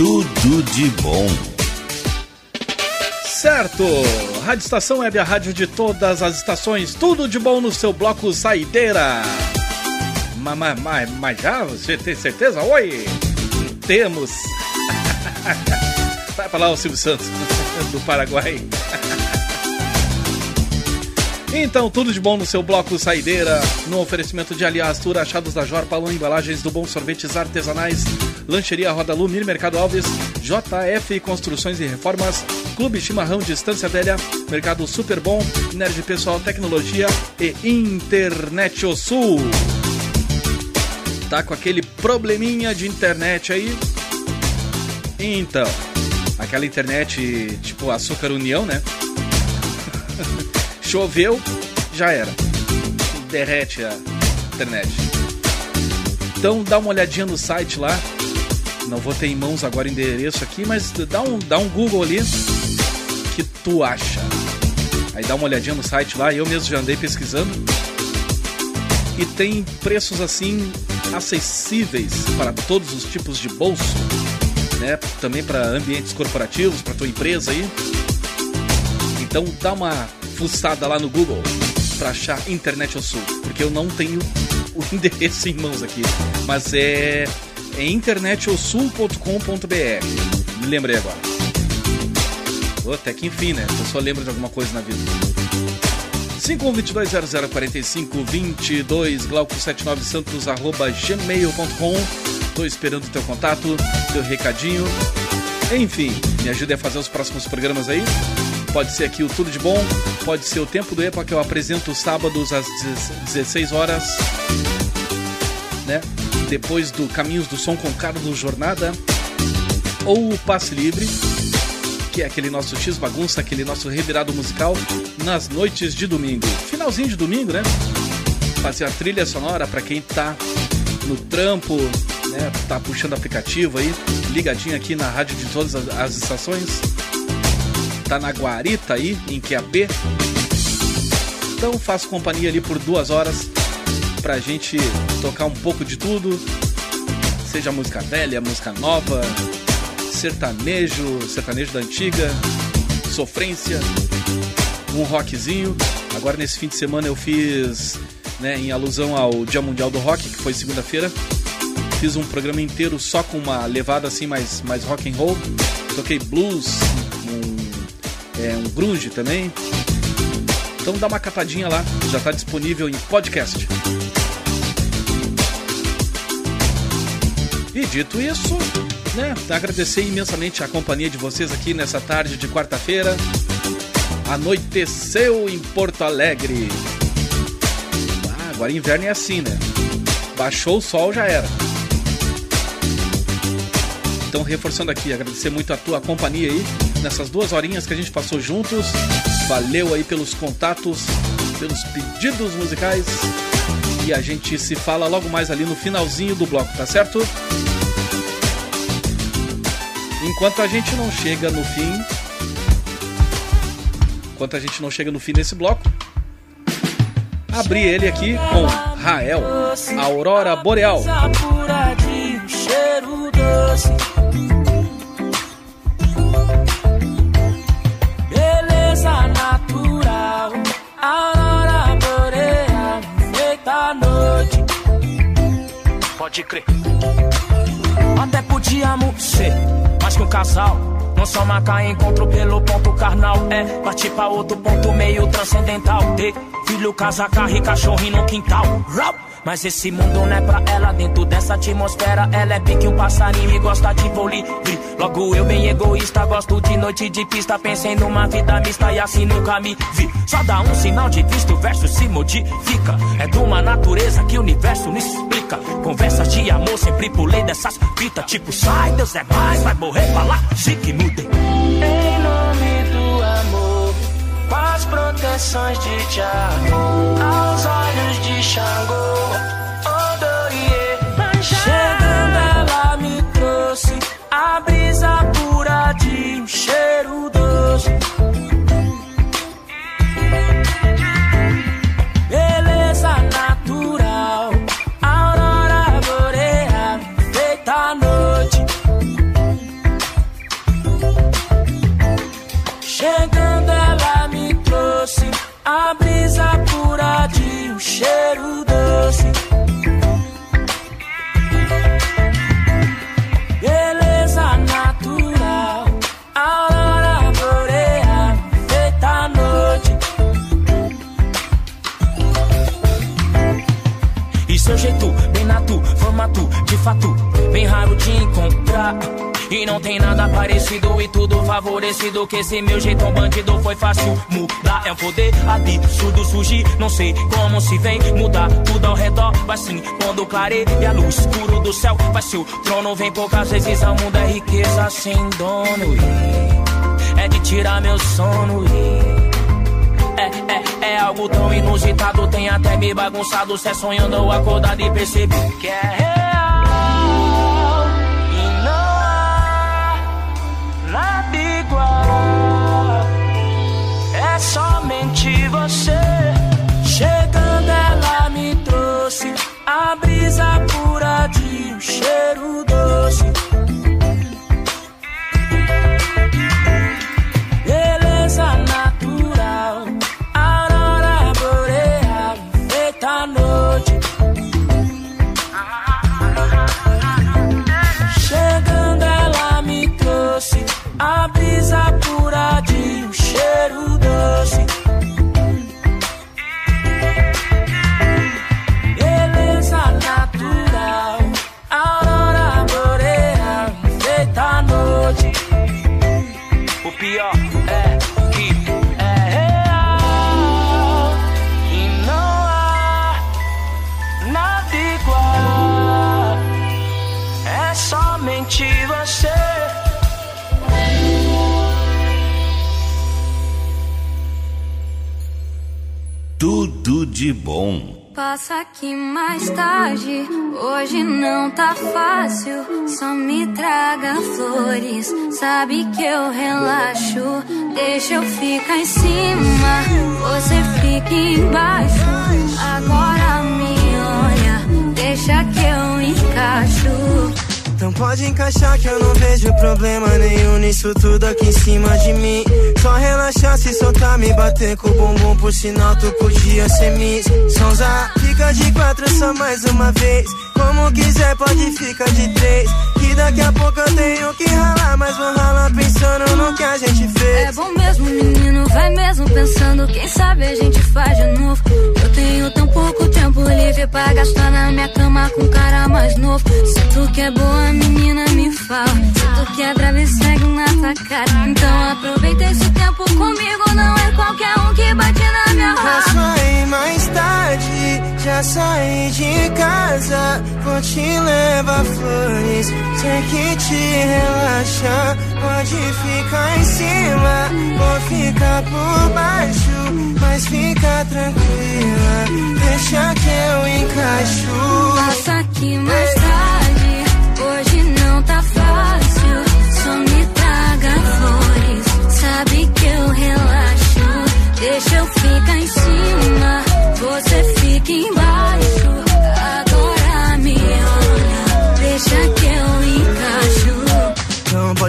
Tudo de bom. Certo! Rádio Estação Web, a rádio de todas as estações, tudo de bom no seu bloco Saideira. Mas, mas, mas, mas já? Você tem certeza? Oi! Temos! Vai falar o Silvio Santos, do Paraguai. Então, tudo de bom no seu bloco Saideira, no oferecimento de Aliás Achados da Jor, Palão Embalagens do Bom Sorvetes Artesanais, Lancheria Roda Lu, Mini Mercado Alves, JF Construções e Reformas, Clube Chimarrão Distância Velha, Mercado Super Bom, Nerd Pessoal Tecnologia e Internet O Sul. Tá com aquele probleminha de internet aí? Então, aquela internet tipo Açúcar União, né? Choveu, já era. Derrete a internet. Então dá uma olhadinha no site lá. Não vou ter em mãos agora o endereço aqui, mas dá um, dá um Google ali que tu acha. Aí dá uma olhadinha no site lá, eu mesmo já andei pesquisando. E tem preços assim acessíveis para todos os tipos de bolso, né? Também para ambientes corporativos, para tua empresa aí. Então dá uma fuçada lá no Google para achar Internet ao Sul, porque eu não tenho o endereço em mãos aqui, mas é, é internetosul.com.br. Me lembrei agora. Oh, até que enfim, né? Eu só lembro de alguma coisa na vida. 5122004522 glauco79 santos arroba gmail.com Tô esperando o teu contato, teu recadinho. Enfim, me ajude a fazer os próximos programas aí. Pode ser aqui o Tudo de Bom, pode ser o Tempo do EPA que eu apresento sábados às 16 horas, né? Depois do Caminhos do Som com Carlos Jornada, ou o Passe Livre, que é aquele nosso X bagunça, aquele nosso revirado musical nas noites de domingo. Finalzinho de domingo, né? Fazer a trilha sonora para quem tá no trampo, né? Tá puxando aplicativo aí, ligadinho aqui na rádio de todas as, estações. Tá na Guarita aí, em QAP. Então faço companhia ali por duas horas pra gente tocar um pouco de tudo. Seja música velha, música nova, sertanejo, sertanejo da antiga, sofrência, um rockzinho. Agora nesse fim de semana eu fiz, né, em alusão ao Dia Mundial do Rock, que foi segunda-feira, fiz um programa inteiro só com uma levada assim mais, mais rock and roll. Toquei blues, um, é, um grunge também. Então dá uma catadinha lá, já está disponível em podcast. E dito isso, né, agradecer imensamente a companhia de vocês aqui nessa tarde de quarta-feira. Anoiteceu em Porto Alegre. Ah, agora inverno é assim, né? Baixou o sol, já era. Então, reforçando aqui, agradecer muito a tua companhia aí nessas duas horinhas que a gente passou juntos. Valeu aí pelos contatos, pelos pedidos musicais. E a gente se fala logo mais ali no finalzinho do bloco, tá certo? Enquanto a gente não chega no fim. Enquanto a gente não chega no fim desse bloco, abri ele aqui com Rael, Aurora Boreal. Beleza natural, aurora boreal, feita à noite. Pode crer. Até podíamos ser mais que um casal. Não só marcar encontro pelo ponto carnal. É partir pra outro ponto meio transcendental. Ter filho, casa, carro e cachorrinho no quintal. Mas esse mundo não é pra ela. Dentro dessa atmosfera, ela é pique um passarinho e gosta de voo livre. Logo eu, bem egoísta, gosto de noite de pista. Pensei numa vida mista e assim nunca me vi. Só dá um sinal de vista, o verso se modifica. É de uma natureza que o universo me explica. Conversas de amor, sempre pulei dessas fitas. Tipo, sai, Deus é mais, vai morrer pra lá, se que mudem. Em nome do amor, com as proteções de Jah, aos olhos de Xangô. Chegando ela me trouxe a a brisa de um cheiro doce. Beleza natural, aurora boreal, feita à noite. Chegando, ela me trouxe a brisa pura de um cheiro doce. Fato, bem raro de encontrar. E não tem nada parecido e tudo favorecido Que esse meu jeitão bandido foi fácil mudar É um poder absurdo surgir, não sei como se vem Mudar tudo ao redor, vai sim quando clareia a luz escuro do céu Vai se o trono vem poucas vezes ao mundo é riqueza sem dono e É de tirar meu sono e é, é, é algo tão inusitado, tem até me bagunçado. Cê sonhando ou acordado e percebi que é somente você. Chegando, ela me trouxe a brisa pura de um cheiro doce. Pior é que é real e não há nada igual. É somente você. Tudo de bom. Passa aqui mais tarde, hoje não tá fácil. Só me traga flores, sabe que eu relaxo. Deixa eu ficar em cima, você fica embaixo. Agora me olha, deixa que eu encaixo. Então pode encaixar que eu não vejo problema nenhum nisso tudo aqui em cima de mim. Só relaxar, se soltar, me bater com o bumbum, por sinal tu podia ser miss. Sonza, fica de quatro só mais uma vez. Como quiser, pode ficar de três. Que daqui a pouco eu tenho que ralar, mas vou ralar pensando no que a gente fez. É bom mesmo, menino, vai mesmo pensando. Quem sabe a gente faz de novo. Eu tenho tão pouco tempo livre pra gastar na minha cama com um cara mais novo. Se tu que é boa, menina, me fala. Se tu que é brava segue na tua cara. Então aproveita esse tempo comigo. Não é qualquer já saí de casa. Vou te levar flores, sei que te relaxa. Pode ficar em cima, vou ficar por baixo. Mas fica tranquila, deixa que eu encaixo. Passa aqui mais tarde, hoje não tá fácil. Só me traga flores, sabe que eu relaxo. Deixa eu ficar em cima, você fica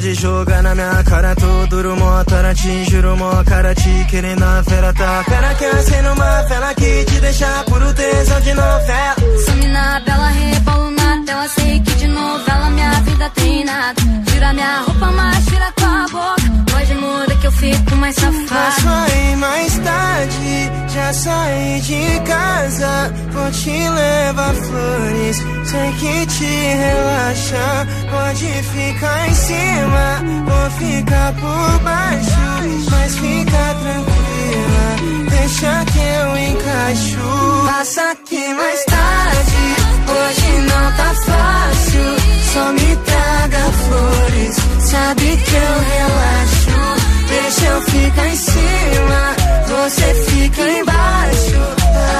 pode jogar na minha cara, tô duro, mó tara, te juro, mó cara, te querendo a fera, tá? Cara que assim numa vela que te deixa puro tesão de novela. Some na bela, rebolo na tela, sei que de novela minha vida tem nada. Tira minha roupa, mas tira tua boca. Pode mudar que eu fico mais Já safada. saí mais tarde, já saí de casa. Vou te levar flores, sei que te relaxa. Pode ficar em cima, vou ficar por baixo. Mas fica tranquila, deixa que eu encaixo. Passa aqui mais tarde, hoje não tá fácil. Só me traga flores, sabe que eu relaxo. Deixa eu ficar em cima, você fica embaixo.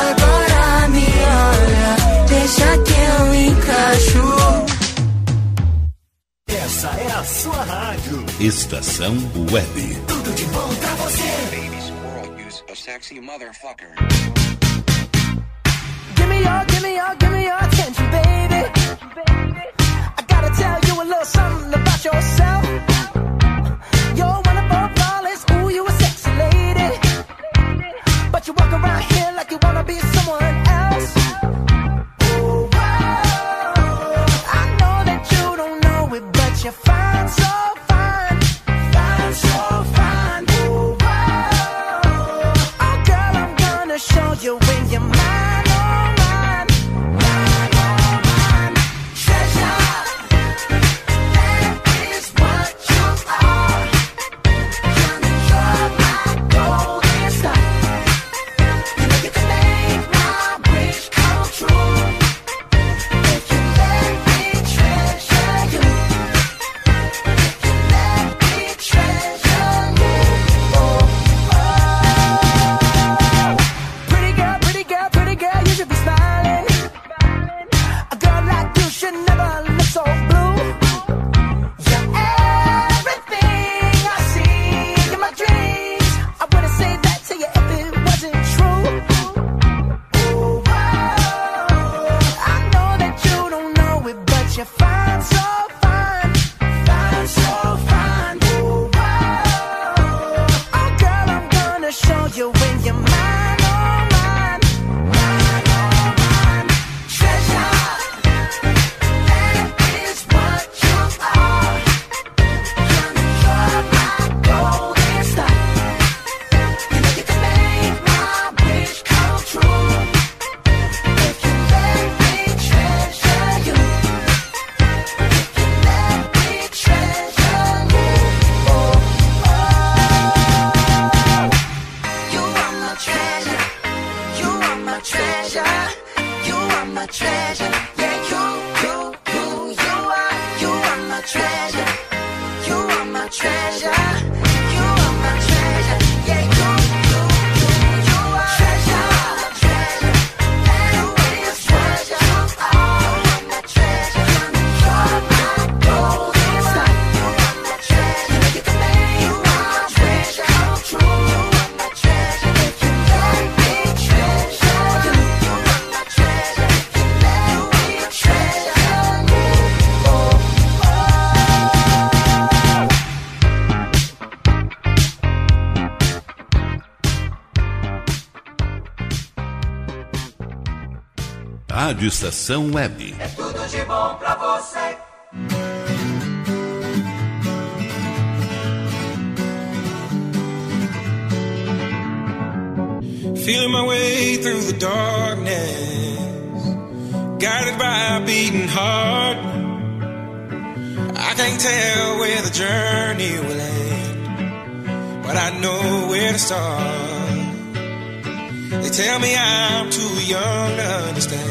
Agora me olha, deixa que eu encaixo. Essa é a sua rádio. Estação Web. Tudo de bom pra você. Give me your, give me your, give me your attention, baby. I gotta tell you a little something about yourself. You're one of our flawless, ooh, you a sexy lady. But you walk around here like you wanna be someone Rádio Estação Web. É tudo de bom pra você. Feeling my way through the darkness, guided by a beating heart. I can't tell where the journey will end, but I know where to start. They tell me I'm too young to understand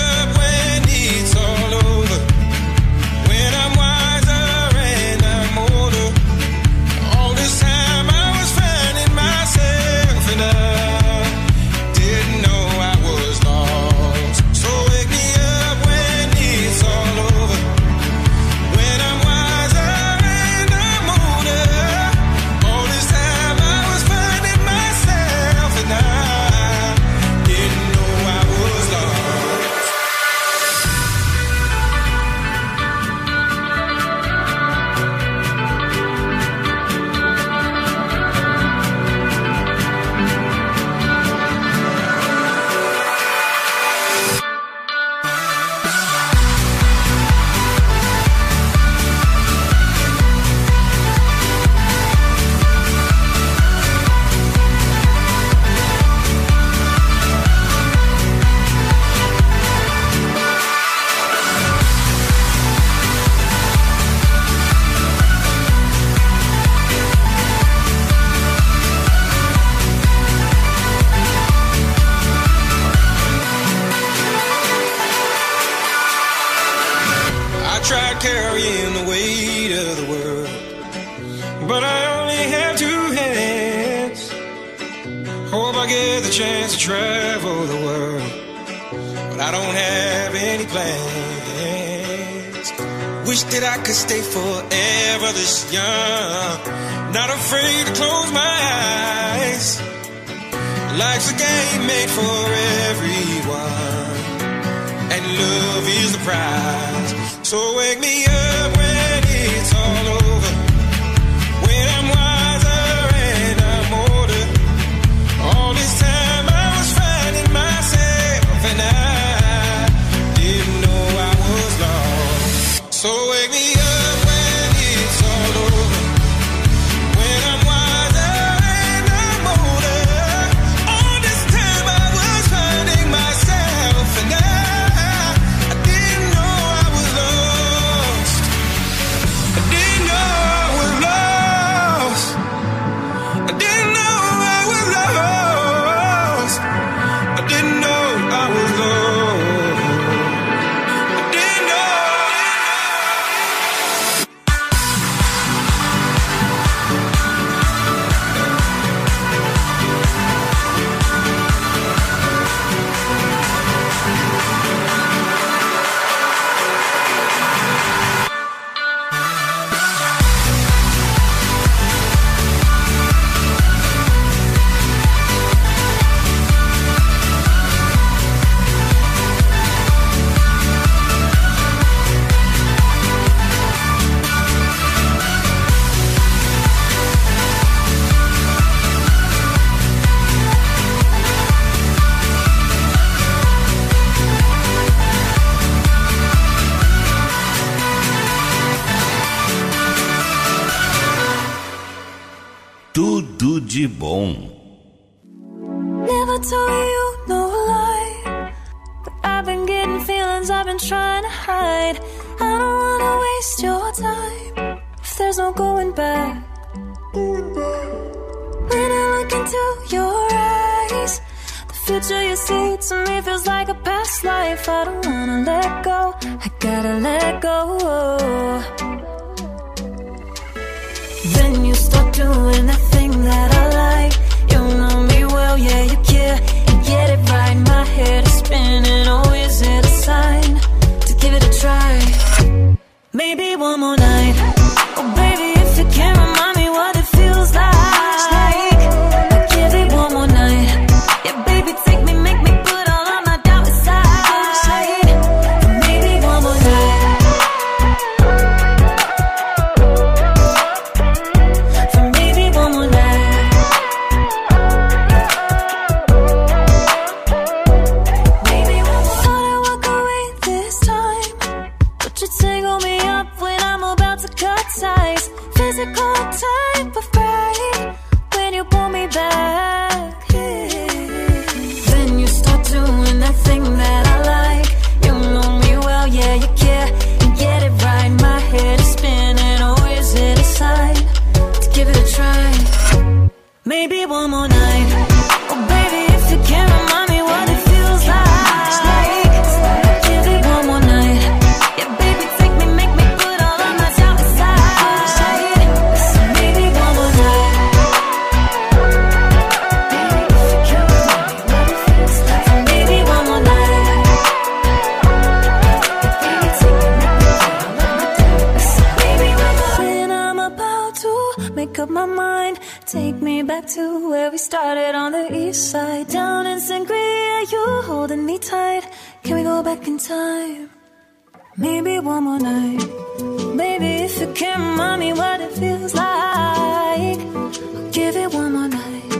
feels like. I'll give it one more night.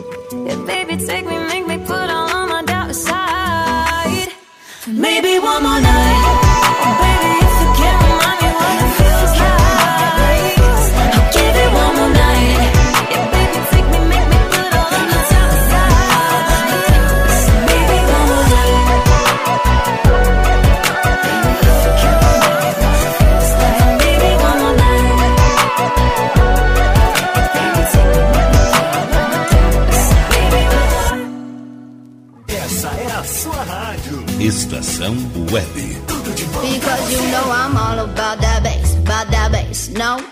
Yeah, baby, take me, make me put all of my doubt aside. Maybe one more night.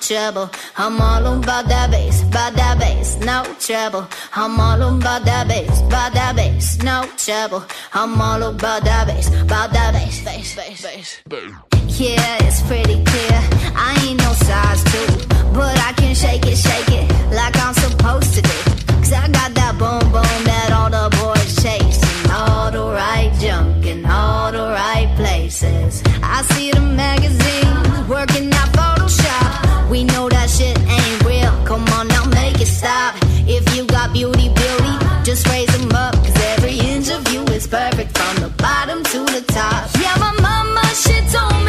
trouble. I'm all about that bass, about that bass, no trouble. I'm all about that bass, about that bass, no trouble. I'm all about that bass, about that bass, bass, bass, bass. Yeah, it's pretty clear. I ain't no size two, but I can shake it, shake it like I'm supposed to do. Cause I got that boom boom that all the boys chase. All the right junk in all the right places. I see the magazines working out. We know that shit ain't real. Come on now, make it stop. If you got beauty, beauty, just raise them up. Cause every inch of you is perfect from the bottom to the top. Yeah, my mama, shit told me.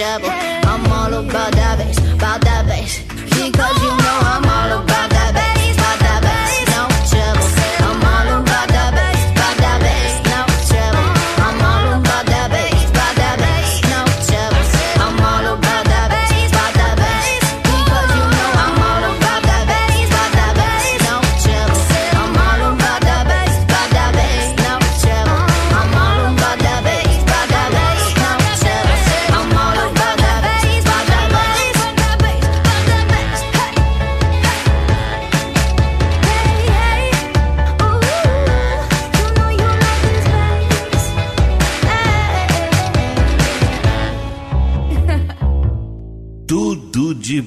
up.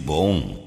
Bom.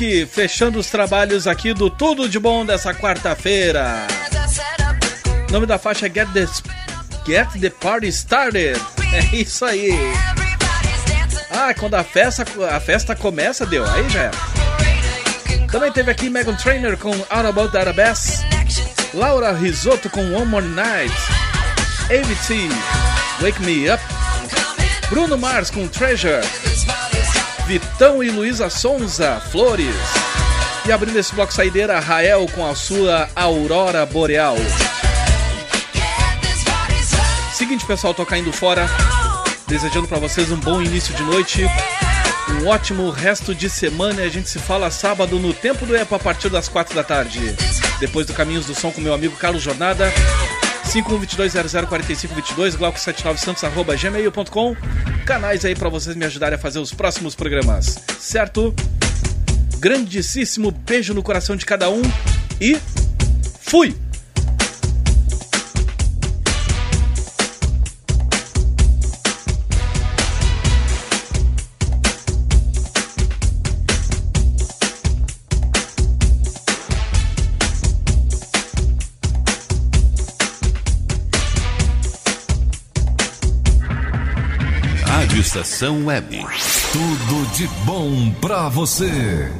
Pink, fechando os trabalhos aqui do Tudo de Bom dessa quarta-feira. O nome da faixa é Get the, Get the Party Started. É isso aí. Ah, quando a festa, a festa começa, deu. Aí já era. Também teve aqui Megan Trainor com Out About Bass. Laura Risotto com One More Night. AVT, Wake Me Up. Bruno Mars com Treasure. Vitão e Luísa Sonza, Flores. E abrindo esse bloco saideira, Rael com a sua Aurora Boreal. Seguinte, pessoal, tô caindo fora. Desejando pra vocês um bom início de noite. Um ótimo resto de semana e a gente se fala sábado no Tempo do EPA a partir das 4 da tarde. Depois do Caminhos do Som com meu amigo Carlos Jornada. 5122004522, glauco79santos, arroba gmail.com. Canais aí pra vocês me ajudarem a fazer os próximos programas, certo? Grandíssimo beijo no coração de cada um e fui! Estação Web. Tudo de bom pra você.